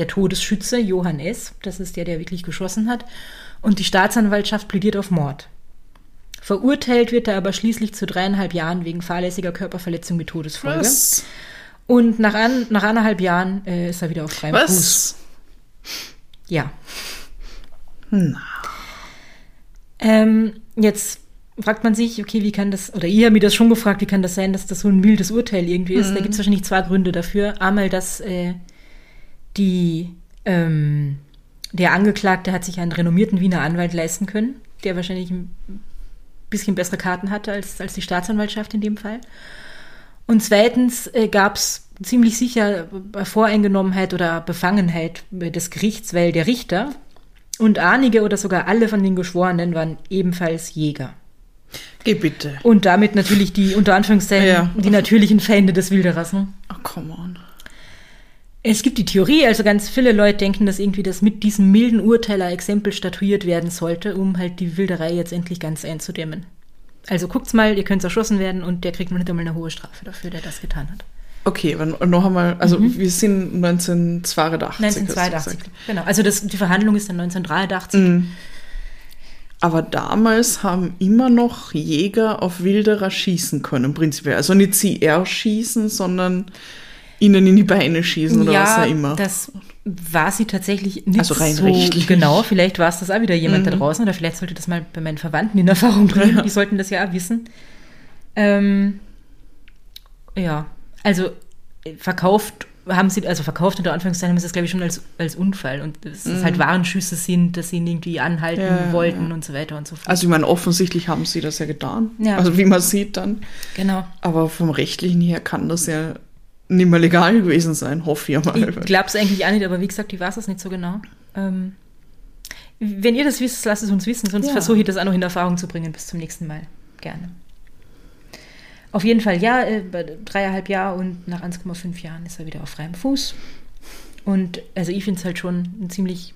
Speaker 3: der Todesschütze Johann S., das ist der, der wirklich geschossen hat, und die Staatsanwaltschaft plädiert auf Mord. Verurteilt wird er aber schließlich zu dreieinhalb Jahren wegen fahrlässiger Körperverletzung mit Todesfolge.
Speaker 1: was?
Speaker 3: Und nach, an, nach anderthalb Jahren äh, ist er wieder auf freiem Fuß.
Speaker 1: Was?
Speaker 3: Ja.
Speaker 1: Na.
Speaker 3: Ähm, jetzt fragt man sich, okay, wie kann das, oder ihr habt mir das schon gefragt, wie kann das sein, dass das so ein mildes Urteil irgendwie ist? Da gibt es wahrscheinlich zwei Gründe dafür. Einmal, dass äh, die, ähm, der Angeklagte hat sich einen renommierten Wiener Anwalt leisten können, der wahrscheinlich ein bisschen bessere Karten hatte als, als die Staatsanwaltschaft in dem Fall. Und zweitens äh, gab es ziemlich sicher Voreingenommenheit oder Befangenheit des Gerichts, weil der Richter und einige oder sogar alle von den Geschworenen waren ebenfalls Jäger.
Speaker 1: Geh bitte.
Speaker 3: Und damit natürlich die, unter Anführungszeichen,
Speaker 1: Ja.
Speaker 3: die natürlichen Feinde des Wilderers. Ne?
Speaker 1: Oh, come on.
Speaker 3: Es gibt die Theorie, also ganz viele Leute denken, dass irgendwie das mit diesem milden Urteil ein Exempel statuiert werden sollte, um halt die Wilderei jetzt endlich ganz einzudämmen. Also guckt's mal, ihr könnt erschossen werden und der kriegt noch nicht einmal eine hohe Strafe dafür, der das getan hat.
Speaker 1: Okay, noch einmal, also wir sind 1982. hast du
Speaker 3: 1982.
Speaker 1: gesagt.
Speaker 3: Genau. Also das, die Verhandlung ist dann 1983.
Speaker 1: Mhm. Aber damals haben immer noch Jäger auf Wilderer schießen können, prinzipiell. Also nicht sie erschießen, sondern ihnen in die Beine schießen oder was auch immer.
Speaker 3: das war sie tatsächlich nicht
Speaker 1: Also rein
Speaker 3: so
Speaker 1: rechtlich.
Speaker 3: genau. Vielleicht war es das auch wieder jemand da draußen oder vielleicht sollte das mal bei meinen Verwandten in Erfahrung bringen.
Speaker 1: Ja.
Speaker 3: Die sollten das ja auch wissen. Ähm, ja, also äh, verkauft haben sie, also verkauft unter Anführungszeichen, haben sie das glaube ich schon als, als Unfall und dass es halt Warnschüsse sind, dass sie ihn irgendwie anhalten
Speaker 1: Mhm. Ja, ja,
Speaker 3: wollten
Speaker 1: ja.
Speaker 3: und so weiter und so fort.
Speaker 1: Also ich meine, offensichtlich haben sie das ja getan.
Speaker 3: Ja.
Speaker 1: Also wie man sieht dann.
Speaker 3: genau.
Speaker 1: Aber vom rechtlichen her kann das ja nicht mehr legal gewesen sein, hoffe ich mal.
Speaker 3: Ich glaube es eigentlich auch nicht, aber wie gesagt, ich weiß es nicht so genau. Ähm, wenn ihr das wisst, lasst es uns wissen, sonst
Speaker 1: Ja.
Speaker 3: versuche ich das auch noch in Erfahrung zu bringen bis zum nächsten Mal. Gerne. Auf jeden Fall, ja, äh, bei dreieinhalb Jahre und nach 1,5 Jahren ist er wieder auf freiem Fuß. Und also ich finde es halt schon ein ziemlich,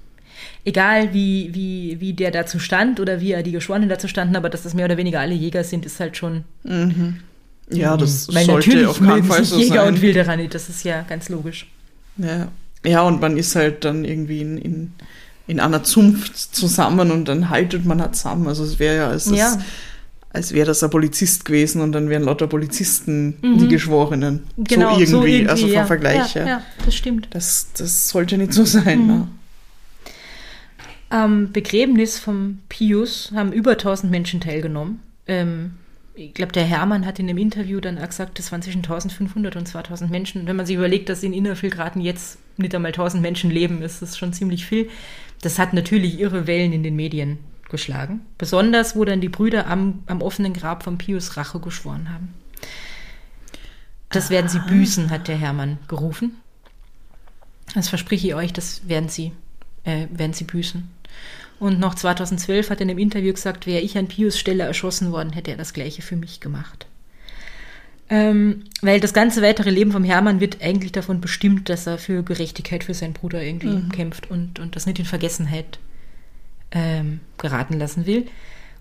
Speaker 3: egal wie, wie, wie der dazu stand oder wie er die Geschworenen dazu standen, aber dass das mehr oder weniger alle Jäger sind, ist halt schon.
Speaker 1: Ja, das
Speaker 3: Weil
Speaker 1: sollte
Speaker 3: natürlich
Speaker 1: auf keinen Fall so
Speaker 3: Jäger
Speaker 1: sein.
Speaker 3: und Wilderer nicht, das ist ja ganz logisch.
Speaker 1: Ja. ja, und man ist halt dann irgendwie in, in, in einer Zunft zusammen und dann haltet man halt zusammen. Also es wäre ja, als,
Speaker 3: Ja.
Speaker 1: Als wäre das ein Polizist gewesen und dann wären lauter Polizisten die Geschworenen.
Speaker 3: Genau,
Speaker 1: so, irgendwie, also vom
Speaker 3: ja.
Speaker 1: Vergleich
Speaker 3: Ja, ja, das stimmt.
Speaker 1: Das, das sollte nicht so sein. Ne?
Speaker 3: Am Begräbnis vom Pius haben über 1000 Menschen teilgenommen. Ähm, ich glaube, der Hermann hat in dem Interview dann auch gesagt, das waren zwischen 1500 und 2000 Menschen. Und wenn man sich überlegt, dass in Innervillgraten jetzt nicht einmal 1000 Menschen leben, ist das schon ziemlich viel. Das hat natürlich irre Wellen in den Medien geschlagen. Besonders, wo dann die Brüder am, am offenen Grab von Pius Rache geschworen haben. Das werden sie büßen, hat der Hermann gerufen. Das verspreche ich euch, das werden sie, äh, werden sie büßen. Und noch 2012 hat er in einem Interview gesagt, wäre ich an Pius Stelle erschossen worden, hätte er das Gleiche für mich gemacht. Ähm, weil das ganze weitere Leben vom Hermann wird eigentlich davon bestimmt, dass er für Gerechtigkeit für seinen Bruder irgendwie mhm. kämpft und, und das nicht in Vergessenheit ähm, geraten lassen will.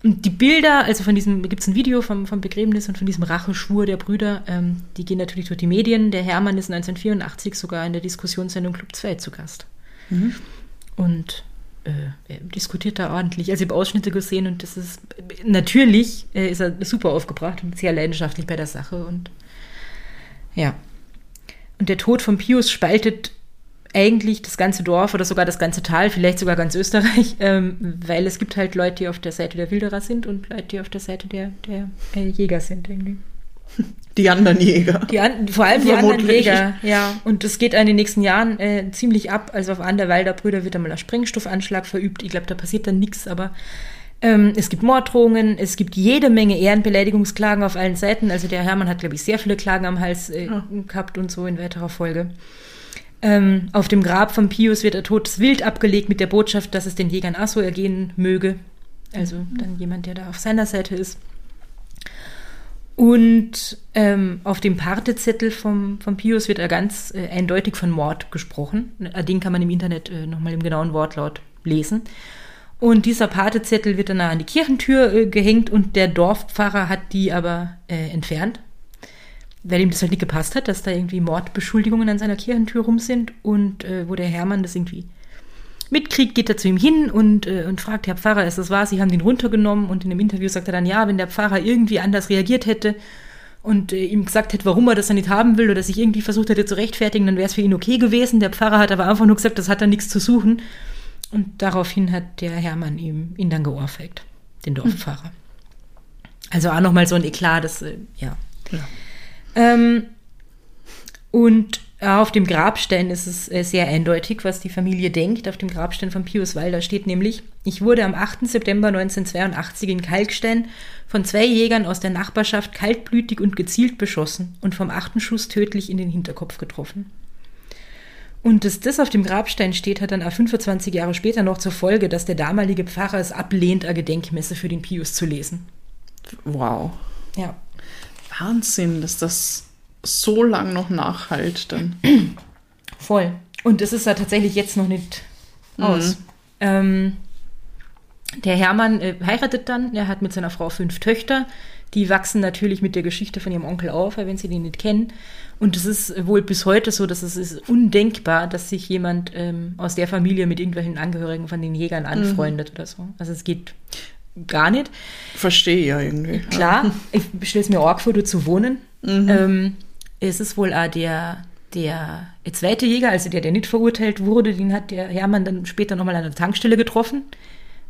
Speaker 3: Und die Bilder, also von diesem, gibt es ein Video vom, vom Begräbnis und von diesem Racheschwur der Brüder, ähm, die gehen natürlich durch die Medien. Der Hermann ist 1984 sogar in der Diskussionssendung Club 2 zu Gast. Mhm. Und äh, er diskutiert da ordentlich. Also ich habe Ausschnitte gesehen und das ist natürlich äh, ist er super aufgebracht und sehr leidenschaftlich bei der Sache. Und ja. Und der Tod von Pius spaltet eigentlich das ganze Dorf oder sogar das ganze Tal, vielleicht sogar ganz Österreich, ähm, weil es gibt halt Leute, die auf der Seite der Wilderer sind und Leute, die auf der Seite der, der äh, Jäger sind irgendwie.
Speaker 1: Die anderen Jäger.
Speaker 3: Die an, vor allem die anderen Jäger, ja. Und das geht in den nächsten Jahren äh, ziemlich ab. Also auf einen der Walder Brüder wird einmal ein Sprengstoffanschlag verübt. Ich glaube, da passiert dann nichts, aber ähm, es gibt Morddrohungen, es gibt jede Menge Ehrenbeleidigungsklagen auf allen Seiten. Also der Hermann hat, glaube ich, sehr viele Klagen am Hals äh, ja. gehabt und so in weiterer Folge. Ähm, auf dem Grab von Pius wird er totes Wild abgelegt mit der Botschaft, dass es den Jägern auch so ergehen möge. Also dann jemand, der da auf seiner Seite ist. Und ähm, auf dem Partezettel vom, vom Pius wird er ganz äh, eindeutig von Mord gesprochen. Den kann man im Internet äh, nochmal im genauen Wortlaut lesen. Und dieser Partezettel wird dann an die Kirchentür äh, gehängt und der Dorfpfarrer hat die aber äh, entfernt weil ihm das halt nicht gepasst hat, dass da irgendwie Mordbeschuldigungen an seiner Kirchentür rum sind und äh, wo der Hermann das irgendwie mitkriegt, geht er zu ihm hin und, äh, und fragt, Herr Pfarrer, ist das wahr? Sie haben den runtergenommen und in dem Interview sagt er dann, ja, wenn der Pfarrer irgendwie anders reagiert hätte und äh, ihm gesagt hätte, warum er das dann nicht haben will oder sich irgendwie versucht hätte zu rechtfertigen, dann wäre es für ihn okay gewesen. Der Pfarrer hat aber einfach nur gesagt, das hat da nichts zu suchen. Und daraufhin hat der Hermann ihm, ihn dann geohrfeigt, den Dorfpfarrer. Also auch nochmal so ein Eklat, das, äh, ja. ja. Ähm, und auf dem Grabstein ist es äh, sehr eindeutig, was die Familie denkt. Auf dem Grabstein von Pius Walder steht nämlich, ich wurde am 8. September 1982 in Kalkstein von zwei Jägern aus der Nachbarschaft kaltblütig und gezielt beschossen und vom achten Schuss tödlich in den Hinterkopf getroffen. Und dass das auf dem Grabstein steht, hat dann auch 25 Jahre später noch zur Folge, dass der damalige Pfarrer es ablehnt, eine Gedenkmesse für den Pius zu lesen.
Speaker 1: Wow.
Speaker 3: Ja.
Speaker 1: Wahnsinn, dass das so lang noch nachhalt dann.
Speaker 3: Voll. Und das ist ja tatsächlich jetzt noch nicht aus. Mhm. Ähm, der Hermann äh, heiratet dann, er hat mit seiner Frau fünf Töchter. Die wachsen natürlich mit der Geschichte von ihrem Onkel auf, wenn sie den nicht kennen. Und es ist wohl bis heute so, dass es ist undenkbar, dass sich jemand ähm, aus der Familie mit irgendwelchen Angehörigen von den Jägern anfreundet mhm. oder so. Also es geht gar nicht.
Speaker 1: Verstehe ja irgendwie.
Speaker 3: Klar, ich stelle es mir arg vor, du zu wohnen. Mhm. Ähm, es ist wohl auch der, der zweite Jäger, also der, der nicht verurteilt wurde, den hat der Hermann dann später nochmal an der Tankstelle getroffen.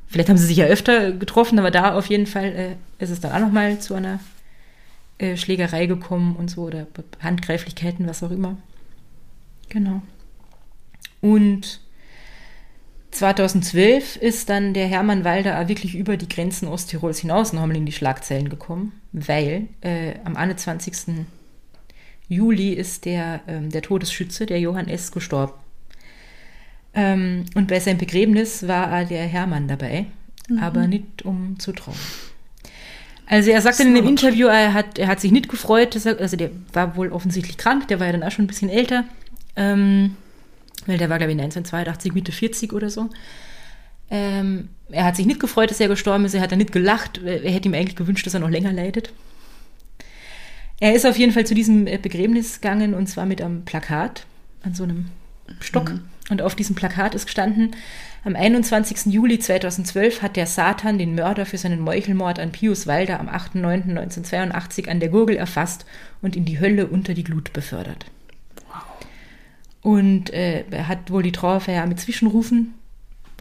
Speaker 3: Vielleicht haben sie sich ja öfter getroffen, aber da auf jeden Fall äh, ist es dann auch nochmal zu einer äh, Schlägerei gekommen und so oder Handgreiflichkeiten, was auch immer. Genau. Und 2012 ist dann der Hermann Walder wirklich über die Grenzen Osttirols hinaus nochmal in die Schlagzeilen gekommen, weil äh, am 21. Juli ist der, ähm, der Todesschütze, der Johann S., gestorben. Ähm, und bei seinem Begräbnis war der Hermann dabei, mhm. aber nicht um zu trauen. Also er sagte in dem Interview, er hat, er hat sich nicht gefreut, er, also der war wohl offensichtlich krank, der war ja dann auch schon ein bisschen älter. Ähm, weil der war, glaube ich, 1982, Mitte 40 oder so. Ähm, er hat sich nicht gefreut, dass er gestorben ist, er hat dann nicht gelacht, er hätte ihm eigentlich gewünscht, dass er noch länger leidet. Er ist auf jeden Fall zu diesem äh, Begräbnis gegangen und zwar mit einem Plakat an so einem Stock. Mhm. Und auf diesem Plakat ist gestanden, am 21. Juli 2012 hat der Satan den Mörder für seinen Meuchelmord an Pius Walder am 8.9.1982 an der Gurgel erfasst und in die Hölle unter die Glut befördert. Und äh, er hat wohl die Trauerfeier mit Zwischenrufen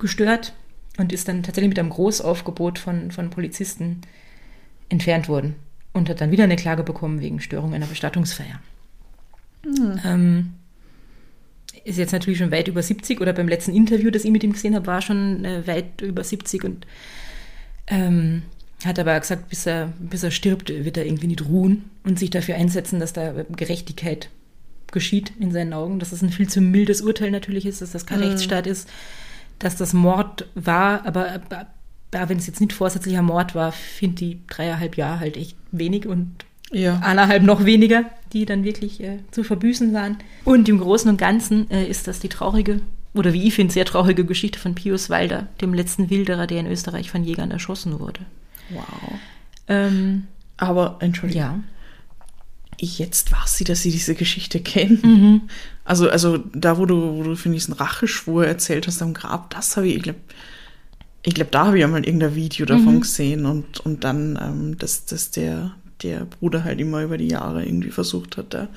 Speaker 3: gestört und ist dann tatsächlich mit einem Großaufgebot von, von Polizisten entfernt worden und hat dann wieder eine Klage bekommen wegen Störung einer Bestattungsfeier. Mhm. Ähm, ist jetzt natürlich schon weit über 70 oder beim letzten Interview, das ich mit ihm gesehen habe, war schon äh, weit über 70 und ähm, hat aber gesagt, bis er, bis er stirbt, wird er irgendwie nicht ruhen und sich dafür einsetzen, dass da Gerechtigkeit geschieht in seinen Augen, dass das ein viel zu mildes Urteil natürlich ist, dass das kein mhm. Rechtsstaat ist, dass das Mord war, aber, aber wenn es jetzt nicht vorsätzlicher Mord war, finde die dreieinhalb Jahre halt echt wenig und
Speaker 1: Ja.
Speaker 3: anderthalb noch weniger, die dann wirklich äh, zu verbüßen waren. Und im Großen und Ganzen äh, ist das die traurige, oder wie ich finde, sehr traurige Geschichte von Pius Walder, dem letzten Wilderer, der in Österreich von Jägern erschossen wurde.
Speaker 1: Wow.
Speaker 3: Ähm,
Speaker 1: Aber, Entschuldigung.
Speaker 3: ja.
Speaker 1: Jetzt weiß sie, dass sie diese Geschichte kennen.
Speaker 3: Mhm.
Speaker 1: Also, also da, wo du, wo du für diesen Racheschwur erzählt hast am Grab, das habe ich, ich glaube, ich glaub, da habe ich einmal irgendein Video davon
Speaker 3: Mhm.
Speaker 1: gesehen und, und dann, ähm, dass, dass der, der Bruder halt immer über die Jahre irgendwie versucht hat, da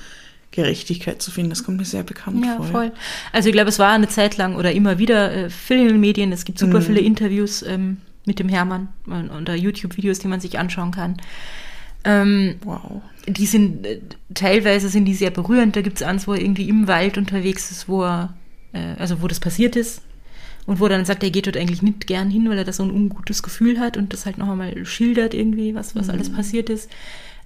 Speaker 1: Gerechtigkeit zu finden. Das kommt mir sehr bekannt
Speaker 3: Ja,
Speaker 1: vor.
Speaker 3: voll. Also ich glaube, es war eine Zeit lang oder immer wieder äh, viel in den Medien. Es gibt super
Speaker 1: Mhm.
Speaker 3: viele Interviews ähm, mit dem Hermann und, oder YouTube-Videos, die man sich anschauen kann. Ähm,
Speaker 1: Wow.
Speaker 3: die sind, äh, teilweise sind die sehr berührend. Da gibt es eins, wo er irgendwie im Wald unterwegs ist, wo er, äh, also wo das passiert ist. Und wo er dann sagt, er geht dort eigentlich nicht gern hin, weil er da so ein ungutes Gefühl hat und das halt noch einmal schildert irgendwie, was, was alles passiert ist.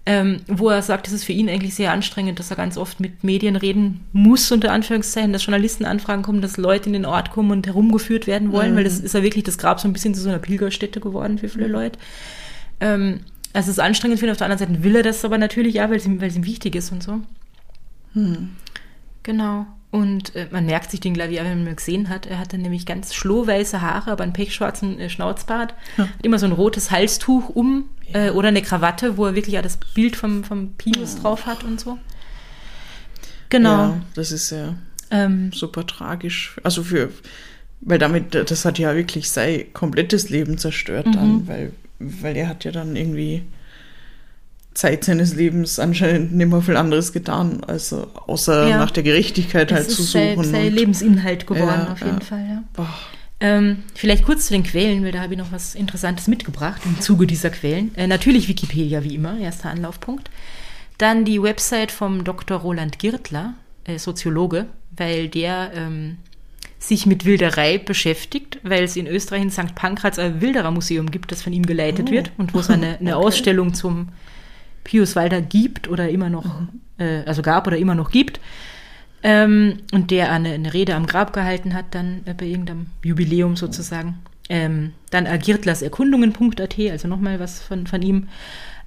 Speaker 3: Ähm, wo er sagt, es ist für ihn eigentlich sehr anstrengend, dass er ganz oft mit Medien reden muss, unter Anführungszeichen, dass Journalisten anfragen kommen, dass Leute in den Ort kommen und herumgeführt werden wollen, weil das ist ja wirklich das Grab so ein bisschen zu so einer Pilgerstätte geworden für viele Leute. Ähm, also es ist anstrengend für ihn, auf der anderen Seite will er das aber natürlich ja, weil es ihm, weil es ihm wichtig ist und so. Genau. Und äh, man merkt sich den, auch, wenn man ihn gesehen hat. Er hatte nämlich ganz schlohweiße Haare, aber einen pechschwarzen äh, Schnauzbart. Hat immer so ein rotes Halstuch um äh, oder eine Krawatte, wo er wirklich ja das Bild vom, vom Pius drauf hat und so. Genau.
Speaker 1: Ja, das ist ja
Speaker 3: Ähm,
Speaker 1: super tragisch. Also für, weil damit, das hat ja wirklich sein komplettes Leben zerstört
Speaker 3: Mhm.
Speaker 1: dann, weil, weil er hat ja dann irgendwie Zeit seines Lebens anscheinend nicht mehr viel anderes getan, also außer
Speaker 3: Ja.
Speaker 1: nach der Gerechtigkeit halt
Speaker 3: es
Speaker 1: zu
Speaker 3: ist sein,
Speaker 1: suchen.
Speaker 3: sein
Speaker 1: und-
Speaker 3: Lebensinhalt geworden,
Speaker 1: Ja,
Speaker 3: auf jeden
Speaker 1: ja.
Speaker 3: Fall. Ähm, vielleicht kurz zu den Quellen, weil da habe ich noch was Interessantes mitgebracht im Zuge dieser Quellen. Äh, natürlich Wikipedia, wie immer, erster Anlaufpunkt. Dann die Website vom Dr. Roland Girtler, äh, Soziologe, weil der ähm, sich mit Wilderei beschäftigt, weil es in Österreich in St. Pankraz ein Wilderermuseum gibt, das von ihm geleitet
Speaker 1: Oh,
Speaker 3: wird und wo es eine, eine
Speaker 1: okay.
Speaker 3: Ausstellung zum Pius Walder gibt oder immer noch, äh, also gab oder immer noch gibt. Ähm, und der eine, eine Rede am Grab gehalten hat, dann äh, bei irgendeinem Jubiläum sozusagen. Ähm, dann Agirtlers Erkundungen.at, also nochmal was von, von ihm.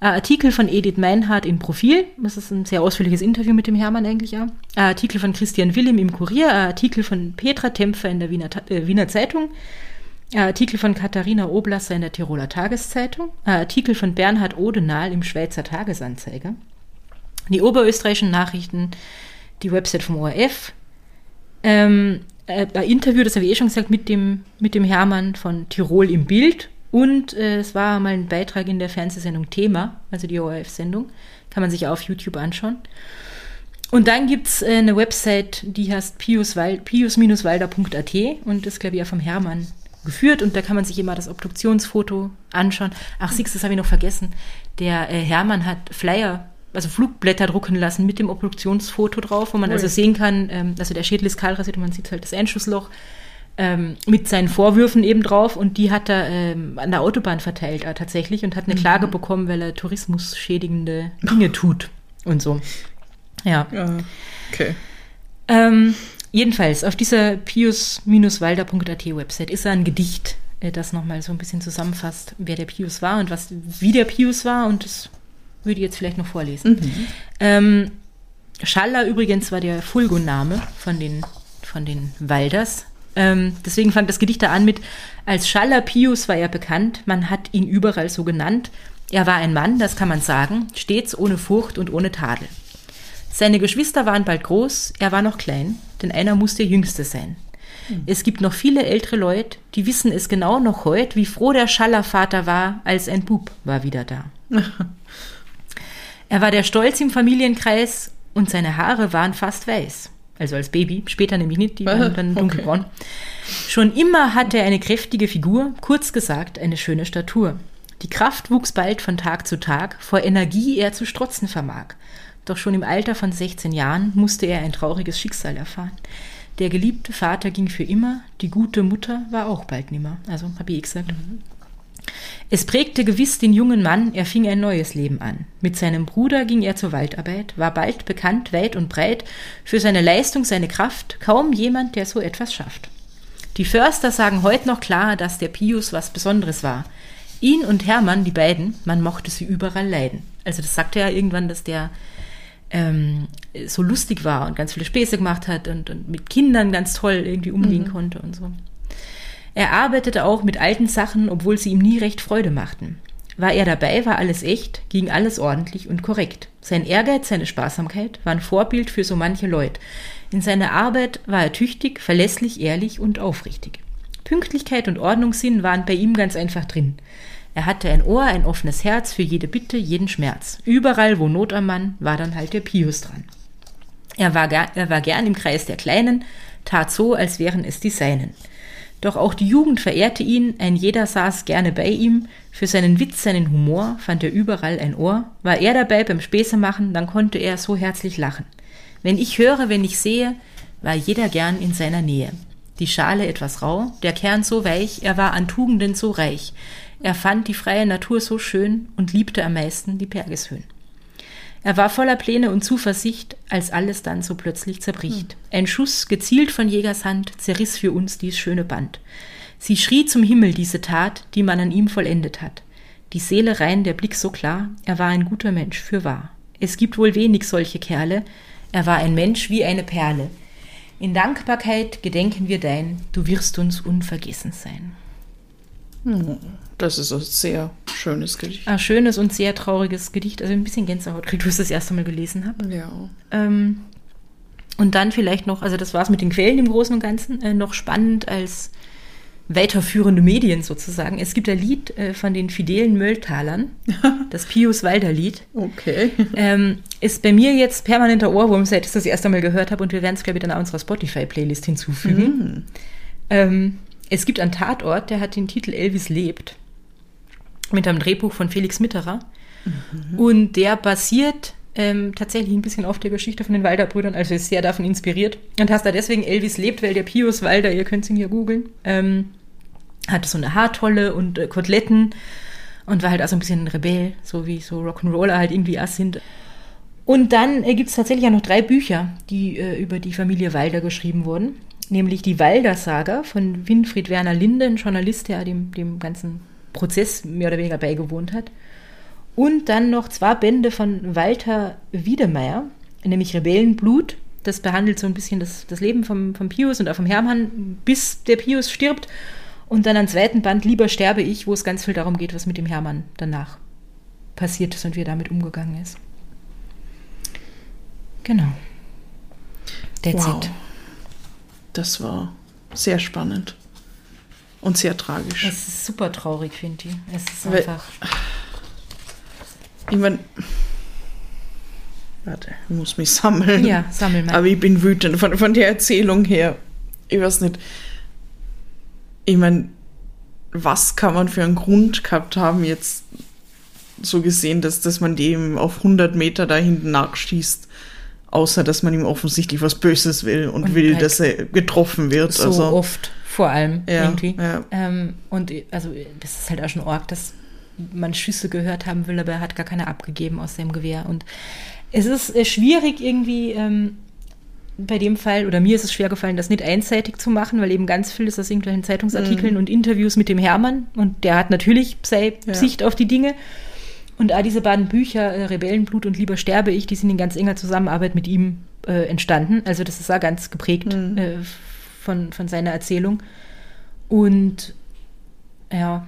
Speaker 3: Äh, Artikel von Edith Meinhardt in Profil, das ist ein sehr ausführliches Interview mit dem Hermann eigentlich, ja. Äh, Artikel von Christian Willim im Kurier, äh, Artikel von Petra Tempfer in der Wiener, äh, Wiener Zeitung, Artikel von Katharina Oblasser in der Tiroler Tageszeitung, äh, Artikel von Bernhard Odenal im Schweizer Tagesanzeiger, die oberösterreichischen Nachrichten, die Website vom ORF, ähm, äh, ein Interview, das habe ich eh schon gesagt, mit dem, mit dem Hermann von Tirol im Bild. Und äh, es war mal ein Beitrag in der Fernsehsendung Thema, also die ORF-Sendung. Kann man sich auf YouTube anschauen. Und dann gibt es äh, eine Website, die heißt pius-walder.at und das, glaube ich, auch vom Hermann geführt. Und da kann man sich immer das Obduktionsfoto anschauen. Ach, siehst, das habe ich noch vergessen. Der äh, Hermann hat Flyer, also Flugblätter drucken lassen mit dem Obduktionsfoto drauf, wo man
Speaker 1: Ui.
Speaker 3: also sehen kann, ähm, also der Schädel ist kahlrasiert und man sieht halt das Einschussloch ähm, mit seinen Vorwürfen eben drauf und die hat er ähm, an der Autobahn verteilt äh, tatsächlich und hat eine Klage bekommen, weil er tourismusschädigende Dinge tut und so. Ja.
Speaker 1: Ja, okay.
Speaker 3: Ähm, jedenfalls, auf dieser pius-walder.at Website ist ein Gedicht, äh, das nochmal so ein bisschen zusammenfasst, wer der Pius war und was, wie der Pius war und das würde ich jetzt vielleicht noch vorlesen. Ähm, Schaller übrigens war der Fulgo-Name von den, von den Walders. Ähm, deswegen fand das Gedicht da an mit, als Schaller Pius war er bekannt, man hat ihn überall so genannt. Er war ein Mann, das kann man sagen, stets ohne Furcht und ohne Tadel. Seine Geschwister waren bald groß, er war noch klein, denn einer muss der Jüngste sein. Es gibt noch viele ältere Leute, die wissen es genau noch heut, wie froh der Schallervater war, als ein Bub war wieder da. er war der Stolz im Familienkreis und seine Haare waren fast weiß. Also als Baby, später nämlich nicht, die waren dann
Speaker 1: Okay.
Speaker 3: dunkelbraun. Schon immer hatte er eine kräftige Figur, kurz gesagt eine schöne Statur. Die Kraft wuchs bald von Tag zu Tag, vor Energie er zu strotzen vermag. Doch schon im Alter von 16 Jahren musste er ein trauriges Schicksal erfahren. Der geliebte Vater ging für immer, die gute Mutter war auch bald nimmer. Also habe ich eh gesagt. Es prägte gewiss den jungen Mann, er fing ein neues Leben an. Mit seinem Bruder ging er zur Waldarbeit, war bald bekannt weit und breit, für seine Leistung, seine Kraft, kaum jemand, der so etwas schafft. Die Förster sagen heute noch klar, dass der Pius was Besonderes war. ihn und Hermann, die beiden, man mochte sie überall leiden. Also das sagte er irgendwann, dass der ähm, so lustig war und ganz viele Späße gemacht hat und, und mit Kindern ganz toll irgendwie umgehen mhm. konnte und so. Er arbeitete auch mit alten Sachen, obwohl sie ihm nie recht Freude machten. War er dabei, war alles echt, ging alles ordentlich und korrekt. Sein Ehrgeiz, seine Sparsamkeit waren Vorbild für so manche Leute. In seiner Arbeit war er tüchtig, verlässlich, ehrlich und aufrichtig. Pünktlichkeit und Ordnungssinn waren bei ihm ganz einfach drin. Er hatte ein Ohr, ein offenes Herz für jede Bitte, jeden Schmerz. Überall, wo Not am Mann, war dann halt der Pius dran. Er war, er war gern im Kreis der Kleinen, tat so, als wären es die Seinen. Doch auch die Jugend verehrte ihn, ein jeder saß gerne bei ihm, für seinen Witz, seinen Humor fand er überall ein Ohr, war er dabei beim Späße machen, dann konnte er so herzlich lachen. Wenn ich höre, wenn ich sehe, war jeder gern in seiner Nähe. Die Schale etwas rau, der Kern so weich, er war an Tugenden so reich. Er fand die freie Natur so schön und liebte am meisten die Bergeshöhen. Er war voller Pläne und Zuversicht, als alles dann so plötzlich zerbricht. Hm. Ein Schuss, gezielt von Jägers Hand, zerriss für uns dies schöne Band. Sie schrie zum Himmel diese Tat, die man an ihm vollendet hat. Die Seele rein, der Blick so klar, er war ein guter Mensch, für wahr. Es gibt wohl wenig solche Kerle, er war ein Mensch wie eine Perle. In Dankbarkeit gedenken wir dein, du wirst uns unvergessen sein.
Speaker 1: Das ist ein sehr schönes Gedicht.
Speaker 3: Ein schönes und sehr trauriges Gedicht. Also ein bisschen Gänsehaut kriegt, wo ich das erste Mal gelesen habe.
Speaker 1: Ja.
Speaker 3: Ähm, und dann vielleicht noch, also das war es mit den Quellen im Großen und Ganzen, äh, noch spannend als weiterführende Medien sozusagen. Es gibt ein Lied äh, von den fidelen Mölltalern, das Pius Walder Lied.
Speaker 1: Okay.
Speaker 3: Ähm, ist bei mir jetzt permanenter Ohrwurm, seit ich das erste Mal gehört habe und wir werden es, glaube ich, dann auch unserer Spotify-Playlist hinzufügen. Mhm. Ähm, es gibt einen Tatort, der hat den Titel Elvis lebt mit einem Drehbuch von Felix Mitterer. Mhm. Und der basiert ähm, tatsächlich ein bisschen auf der Geschichte von den Walder-Brüdern, also ist sehr davon inspiriert. Und hast da deswegen Elvis lebt, weil der Pius Walder, ihr könnt ihn hier googeln, ähm, hatte so eine Haartolle und äh, Koteletten und war halt auch so ein bisschen ein Rebell, so wie so Rock'n'Roller halt irgendwie auch sind. Und dann äh, gibt es tatsächlich auch noch drei Bücher, die äh, über die Familie Walder geschrieben wurden. Nämlich die Walder-Saga von Winfried Werner Linde, ein Journalist, der dem, dem ganzen Prozess mehr oder weniger beigewohnt hat. Und dann noch zwei Bände von Walter Wiedemeyer, nämlich Rebellenblut. Das behandelt so ein bisschen das, das Leben vom, vom Pius und auch vom Hermann, bis der Pius stirbt. Und dann am zweiten Band Lieber sterbe ich, wo es ganz viel darum geht, was mit dem Hermann danach passiert ist und wie er damit umgegangen ist. Genau.
Speaker 1: That's wow. it. Das war sehr spannend. Und sehr tragisch.
Speaker 3: Es ist super traurig, finde ich. Es ist einfach.
Speaker 1: Ich meine. Warte, ich muss mich sammeln.
Speaker 3: Ja, sammeln
Speaker 1: mal. Aber ich bin wütend von, von der Erzählung her. Ich weiß nicht. Ich meine, was kann man für einen Grund gehabt haben, jetzt so gesehen, dass, dass man dem auf 100 Meter da hinten nachschießt? Außer, dass man ihm offensichtlich was Böses will und, und will, halt dass er getroffen wird.
Speaker 3: So also. oft vor allem ja, irgendwie. Ja. Ähm, und also das ist halt auch schon arg, dass man Schüsse gehört haben will, aber er hat gar keine abgegeben aus seinem Gewehr. Und es ist äh, schwierig irgendwie ähm, bei dem Fall, oder mir ist es schwer gefallen, das nicht einseitig zu machen, weil eben ganz viel ist aus irgendwelchen Zeitungsartikeln mhm. und Interviews mit dem Hermann und der hat natürlich seine ja. Sicht auf die Dinge. Und all diese beiden Bücher, äh, Rebellenblut und Lieber sterbe ich, die sind in ganz enger Zusammenarbeit mit ihm äh, entstanden. Also das ist da ganz geprägt mhm. äh, von, von seiner Erzählung. Und ja,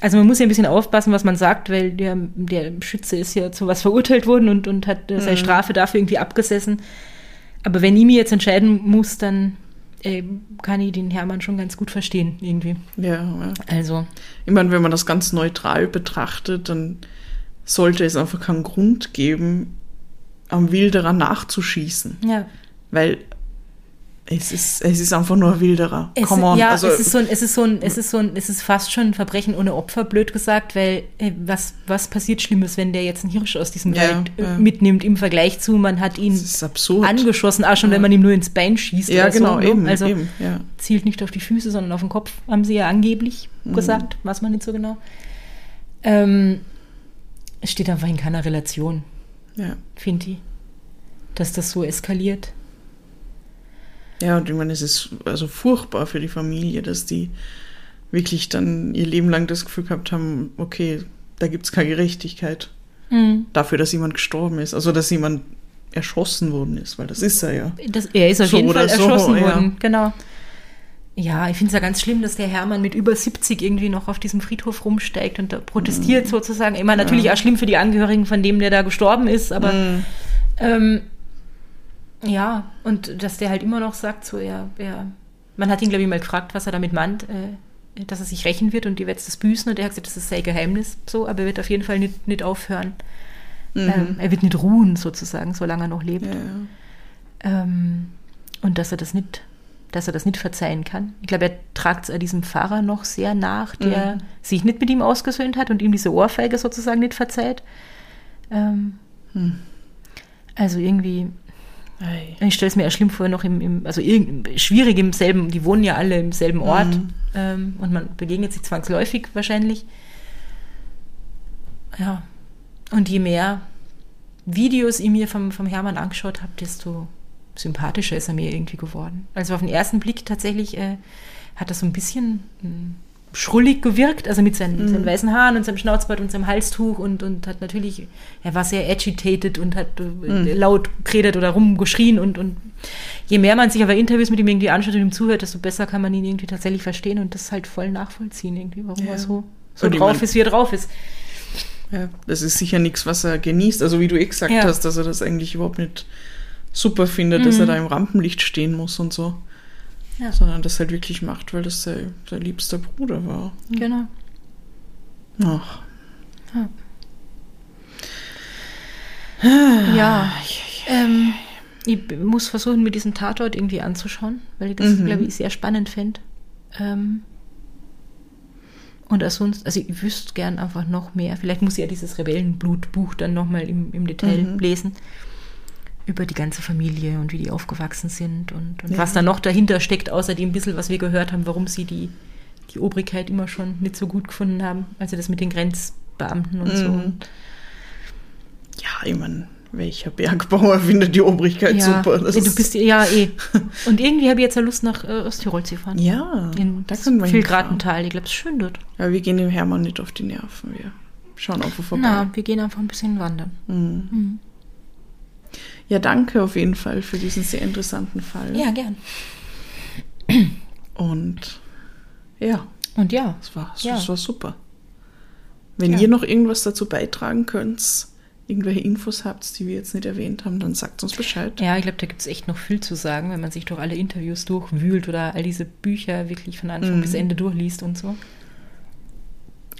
Speaker 3: also man muss ja ein bisschen aufpassen, was man sagt, weil der, der Schütze ist ja zu was verurteilt worden und, und hat äh, seine mhm. Strafe dafür irgendwie abgesessen. Aber wenn ich mir jetzt entscheiden muss, dann äh, kann ich den Hermann schon ganz gut verstehen, irgendwie.
Speaker 1: Ja, ja.
Speaker 3: Also.
Speaker 1: Ich meine, wenn man das ganz neutral betrachtet, dann sollte es einfach keinen Grund geben, am Wilderer nachzuschießen.
Speaker 3: Ja.
Speaker 1: Weil es ist, es ist einfach nur wilderer.
Speaker 3: Es, Come on. Ja, also, es ist so ein, es ist so ein, es ist so ein, es ist fast schon ein Verbrechen ohne Opfer, blöd gesagt, weil äh, was, was passiert Schlimmes, wenn der jetzt einen Hirsch aus diesem ja, Wald äh, ja. mitnimmt im Vergleich zu, man hat ihn angeschossen, auch schon, ja. wenn man ihm nur ins Bein schießt.
Speaker 1: Ja, genau, so, ne? eben.
Speaker 3: Also
Speaker 1: eben,
Speaker 3: zielt nicht auf die Füße, sondern auf den Kopf, haben sie ja angeblich mhm. gesagt, weiß man nicht so genau. Ähm, es steht einfach in keiner Relation,
Speaker 1: ja.
Speaker 3: finde ich, dass das so eskaliert.
Speaker 1: Ja, und ich meine, es ist also furchtbar für die Familie, dass die wirklich dann ihr Leben lang das Gefühl gehabt haben, okay, da gibt es keine Gerechtigkeit
Speaker 3: Mhm.
Speaker 1: dafür, dass jemand gestorben ist. Also, dass jemand erschossen worden ist, weil das ist er ja.
Speaker 3: Das, er ist auf
Speaker 1: So
Speaker 3: jeden Fall
Speaker 1: so,
Speaker 3: erschossen
Speaker 1: ja.
Speaker 3: worden, genau. Ja, ich finde es ja ganz schlimm, dass der Hermann mit über 70 irgendwie noch auf diesem Friedhof rumsteigt und da
Speaker 1: Mhm.
Speaker 3: protestiert sozusagen. Immer natürlich auch schlimm für die Angehörigen von dem, der da gestorben ist, aber
Speaker 1: Mhm.
Speaker 3: ähm, ja, und dass der halt immer noch sagt, so, er, er man hat ihn, glaube ich, mal gefragt, was er damit meint, äh, dass er sich rächen wird und die wird das büßen und er hat gesagt, das ist sein Geheimnis, so, aber er wird auf jeden Fall nicht, nicht aufhören. Ähm, er wird nicht ruhen, sozusagen, solange er noch lebt.
Speaker 1: Mhm. Ja, ja.
Speaker 3: Ähm, und dass er das nicht, dass er das nicht verzeihen kann. Ich glaube, er tragt es diesem Pfarrer noch sehr nach, der
Speaker 1: Mhm.
Speaker 3: sich nicht mit ihm ausgesöhnt hat und ihm diese Ohrfeige sozusagen nicht verzeiht. Ähm,
Speaker 1: Hm.
Speaker 3: Also irgendwie, ich stelle es mir ja schlimm vor, noch im, im also schwierig im selben, die wohnen ja alle im selben Ort
Speaker 1: Mhm.
Speaker 3: ähm, und man begegnet sich zwangsläufig wahrscheinlich. Ja. Und je mehr Videos ich mir vom, vom Hermann angeschaut habe, desto sympathischer ist er mir irgendwie geworden. Also auf den ersten Blick tatsächlich äh, hat er so ein bisschen mh, schrullig gewirkt, also mit seinen, seinen weißen Haaren und seinem Schnauzbart und seinem Halstuch und, und hat natürlich, er war sehr agitated und hat äh, laut geredet oder rumgeschrien und, und je mehr man sich aber Interviews mit ihm irgendwie anschaut und ihm zuhört, desto besser kann man ihn irgendwie tatsächlich verstehen und das halt voll nachvollziehen irgendwie, warum
Speaker 1: Ja.
Speaker 3: er so, so
Speaker 1: Und
Speaker 3: drauf ist, wie er drauf ist.
Speaker 1: Ja, das ist sicher nichts, was er genießt. Also wie du eh gesagt
Speaker 3: Ja.
Speaker 1: hast, dass er das eigentlich überhaupt nicht super findet, dass er da im Rampenlicht stehen muss und so.
Speaker 3: Ja.
Speaker 1: Sondern das halt wirklich macht, weil das sein, sein liebster Bruder war.
Speaker 3: Genau.
Speaker 1: Ach.
Speaker 3: Ja, ähm, ich muss versuchen, mir diesen Tatort irgendwie anzuschauen, weil ich das,
Speaker 1: Mhm.
Speaker 3: glaube ich, sehr spannend fände. Ähm, und auch sonst, also ich wüsste gern einfach noch mehr. Vielleicht muss ich ja dieses Rebellenblutbuch dann nochmal im, im Detail
Speaker 1: Mhm.
Speaker 3: lesen. Über die ganze Familie und wie die aufgewachsen sind und, und
Speaker 1: Ja.
Speaker 3: was da noch dahinter steckt, außer dem bisschen, was wir gehört haben, warum sie die, die Obrigkeit immer schon nicht so gut gefunden haben. Also das mit den Grenzbeamten und so.
Speaker 1: Mhm.
Speaker 3: Und
Speaker 1: Ja, ich meine, welcher Bergbauer findet die Obrigkeit super? Das
Speaker 3: du
Speaker 1: ist-
Speaker 3: bist ja eh. Und irgendwie habe ich jetzt ja Lust nach äh, Osttirol zu fahren.
Speaker 1: Ja,
Speaker 3: In
Speaker 1: da
Speaker 3: das
Speaker 1: können wir hinfahren.
Speaker 3: Filgratental. Ich glaube, es ist schön dort.
Speaker 1: Ja, wir gehen dem Hermann nicht auf die Nerven. Wir schauen einfach vorbei.
Speaker 3: Na, wir gehen einfach ein bisschen wandern.
Speaker 1: Mhm.
Speaker 3: Mhm.
Speaker 1: Ja, danke auf jeden Fall für diesen sehr interessanten Fall.
Speaker 3: Ja, gern.
Speaker 1: Und ja,
Speaker 3: Und ja,
Speaker 1: das war,
Speaker 3: Ja.
Speaker 1: war super. Wenn
Speaker 3: Ja.
Speaker 1: ihr noch irgendwas dazu beitragen könnt, irgendwelche Infos habt, die wir jetzt nicht erwähnt haben, dann sagt uns Bescheid.
Speaker 3: ja, ich glaube, da gibt es echt noch viel zu sagen, wenn man sich durch alle Interviews durchwühlt oder all diese Bücher wirklich von Anfang
Speaker 1: Mhm.
Speaker 3: bis Ende durchliest und so.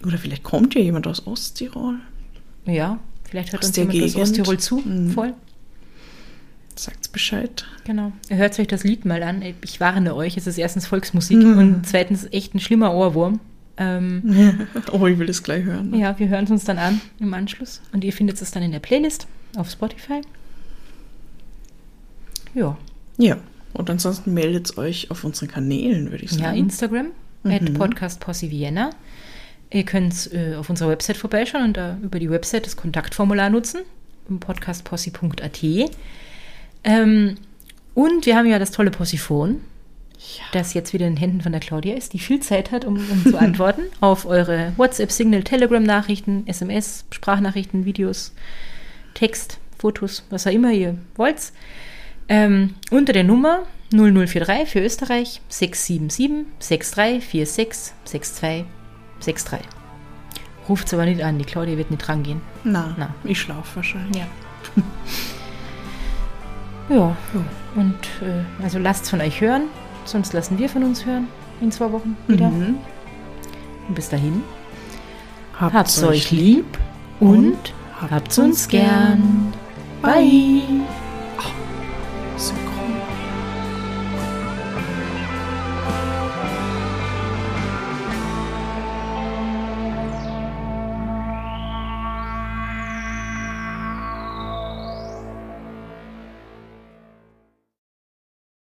Speaker 1: Oder vielleicht kommt ja jemand aus Osttirol.
Speaker 3: Ja, vielleicht hört
Speaker 1: Aus
Speaker 3: uns jemand aus
Speaker 1: Gegend.
Speaker 3: Osttirol zu.
Speaker 1: Mhm.
Speaker 3: Voll.
Speaker 1: Bescheid.
Speaker 3: Genau. Ihr hört euch das Lied mal an. Ich warne euch, es ist erstens Volksmusik
Speaker 1: Mhm.
Speaker 3: und zweitens echt ein schlimmer Ohrwurm. Ähm,
Speaker 1: Oh, ich will das gleich hören.
Speaker 3: Ja, wir hören es uns dann an im Anschluss. Und ihr findet es dann in der Playlist auf Spotify. Ja,
Speaker 1: Ja. Und ansonsten meldet euch auf unseren Kanälen, würde ich sagen.
Speaker 3: ja Instagram,
Speaker 1: Mhm.
Speaker 3: at Podcast Posse Vienna. Ihr könnt äh, auf unserer Website vorbeischauen und da über die Website das Kontaktformular nutzen, podcastpossi.at. Ähm, und wir haben ja das tolle Possiphon, das jetzt wieder in den Händen von der Claudia ist, die viel Zeit hat, um, um zu antworten auf eure WhatsApp, Signal, Telegram-Nachrichten, SMS, Sprachnachrichten, Videos, Text, Fotos, was auch immer ihr wollt. Ähm, unter der Nummer 0043 für Österreich 677 6346 6263. Ruft aber nicht an, die Claudia wird nicht rangehen.
Speaker 1: Na,
Speaker 3: Na.
Speaker 1: ich schlafe wahrscheinlich.
Speaker 3: Ja. ja, und äh, also lasst von euch hören, sonst lassen wir von uns hören in zwei Wochen wieder.
Speaker 1: Mhm.
Speaker 3: Und bis dahin,
Speaker 1: Habt's,
Speaker 3: habt's euch lieb und habt's uns gern. Bye.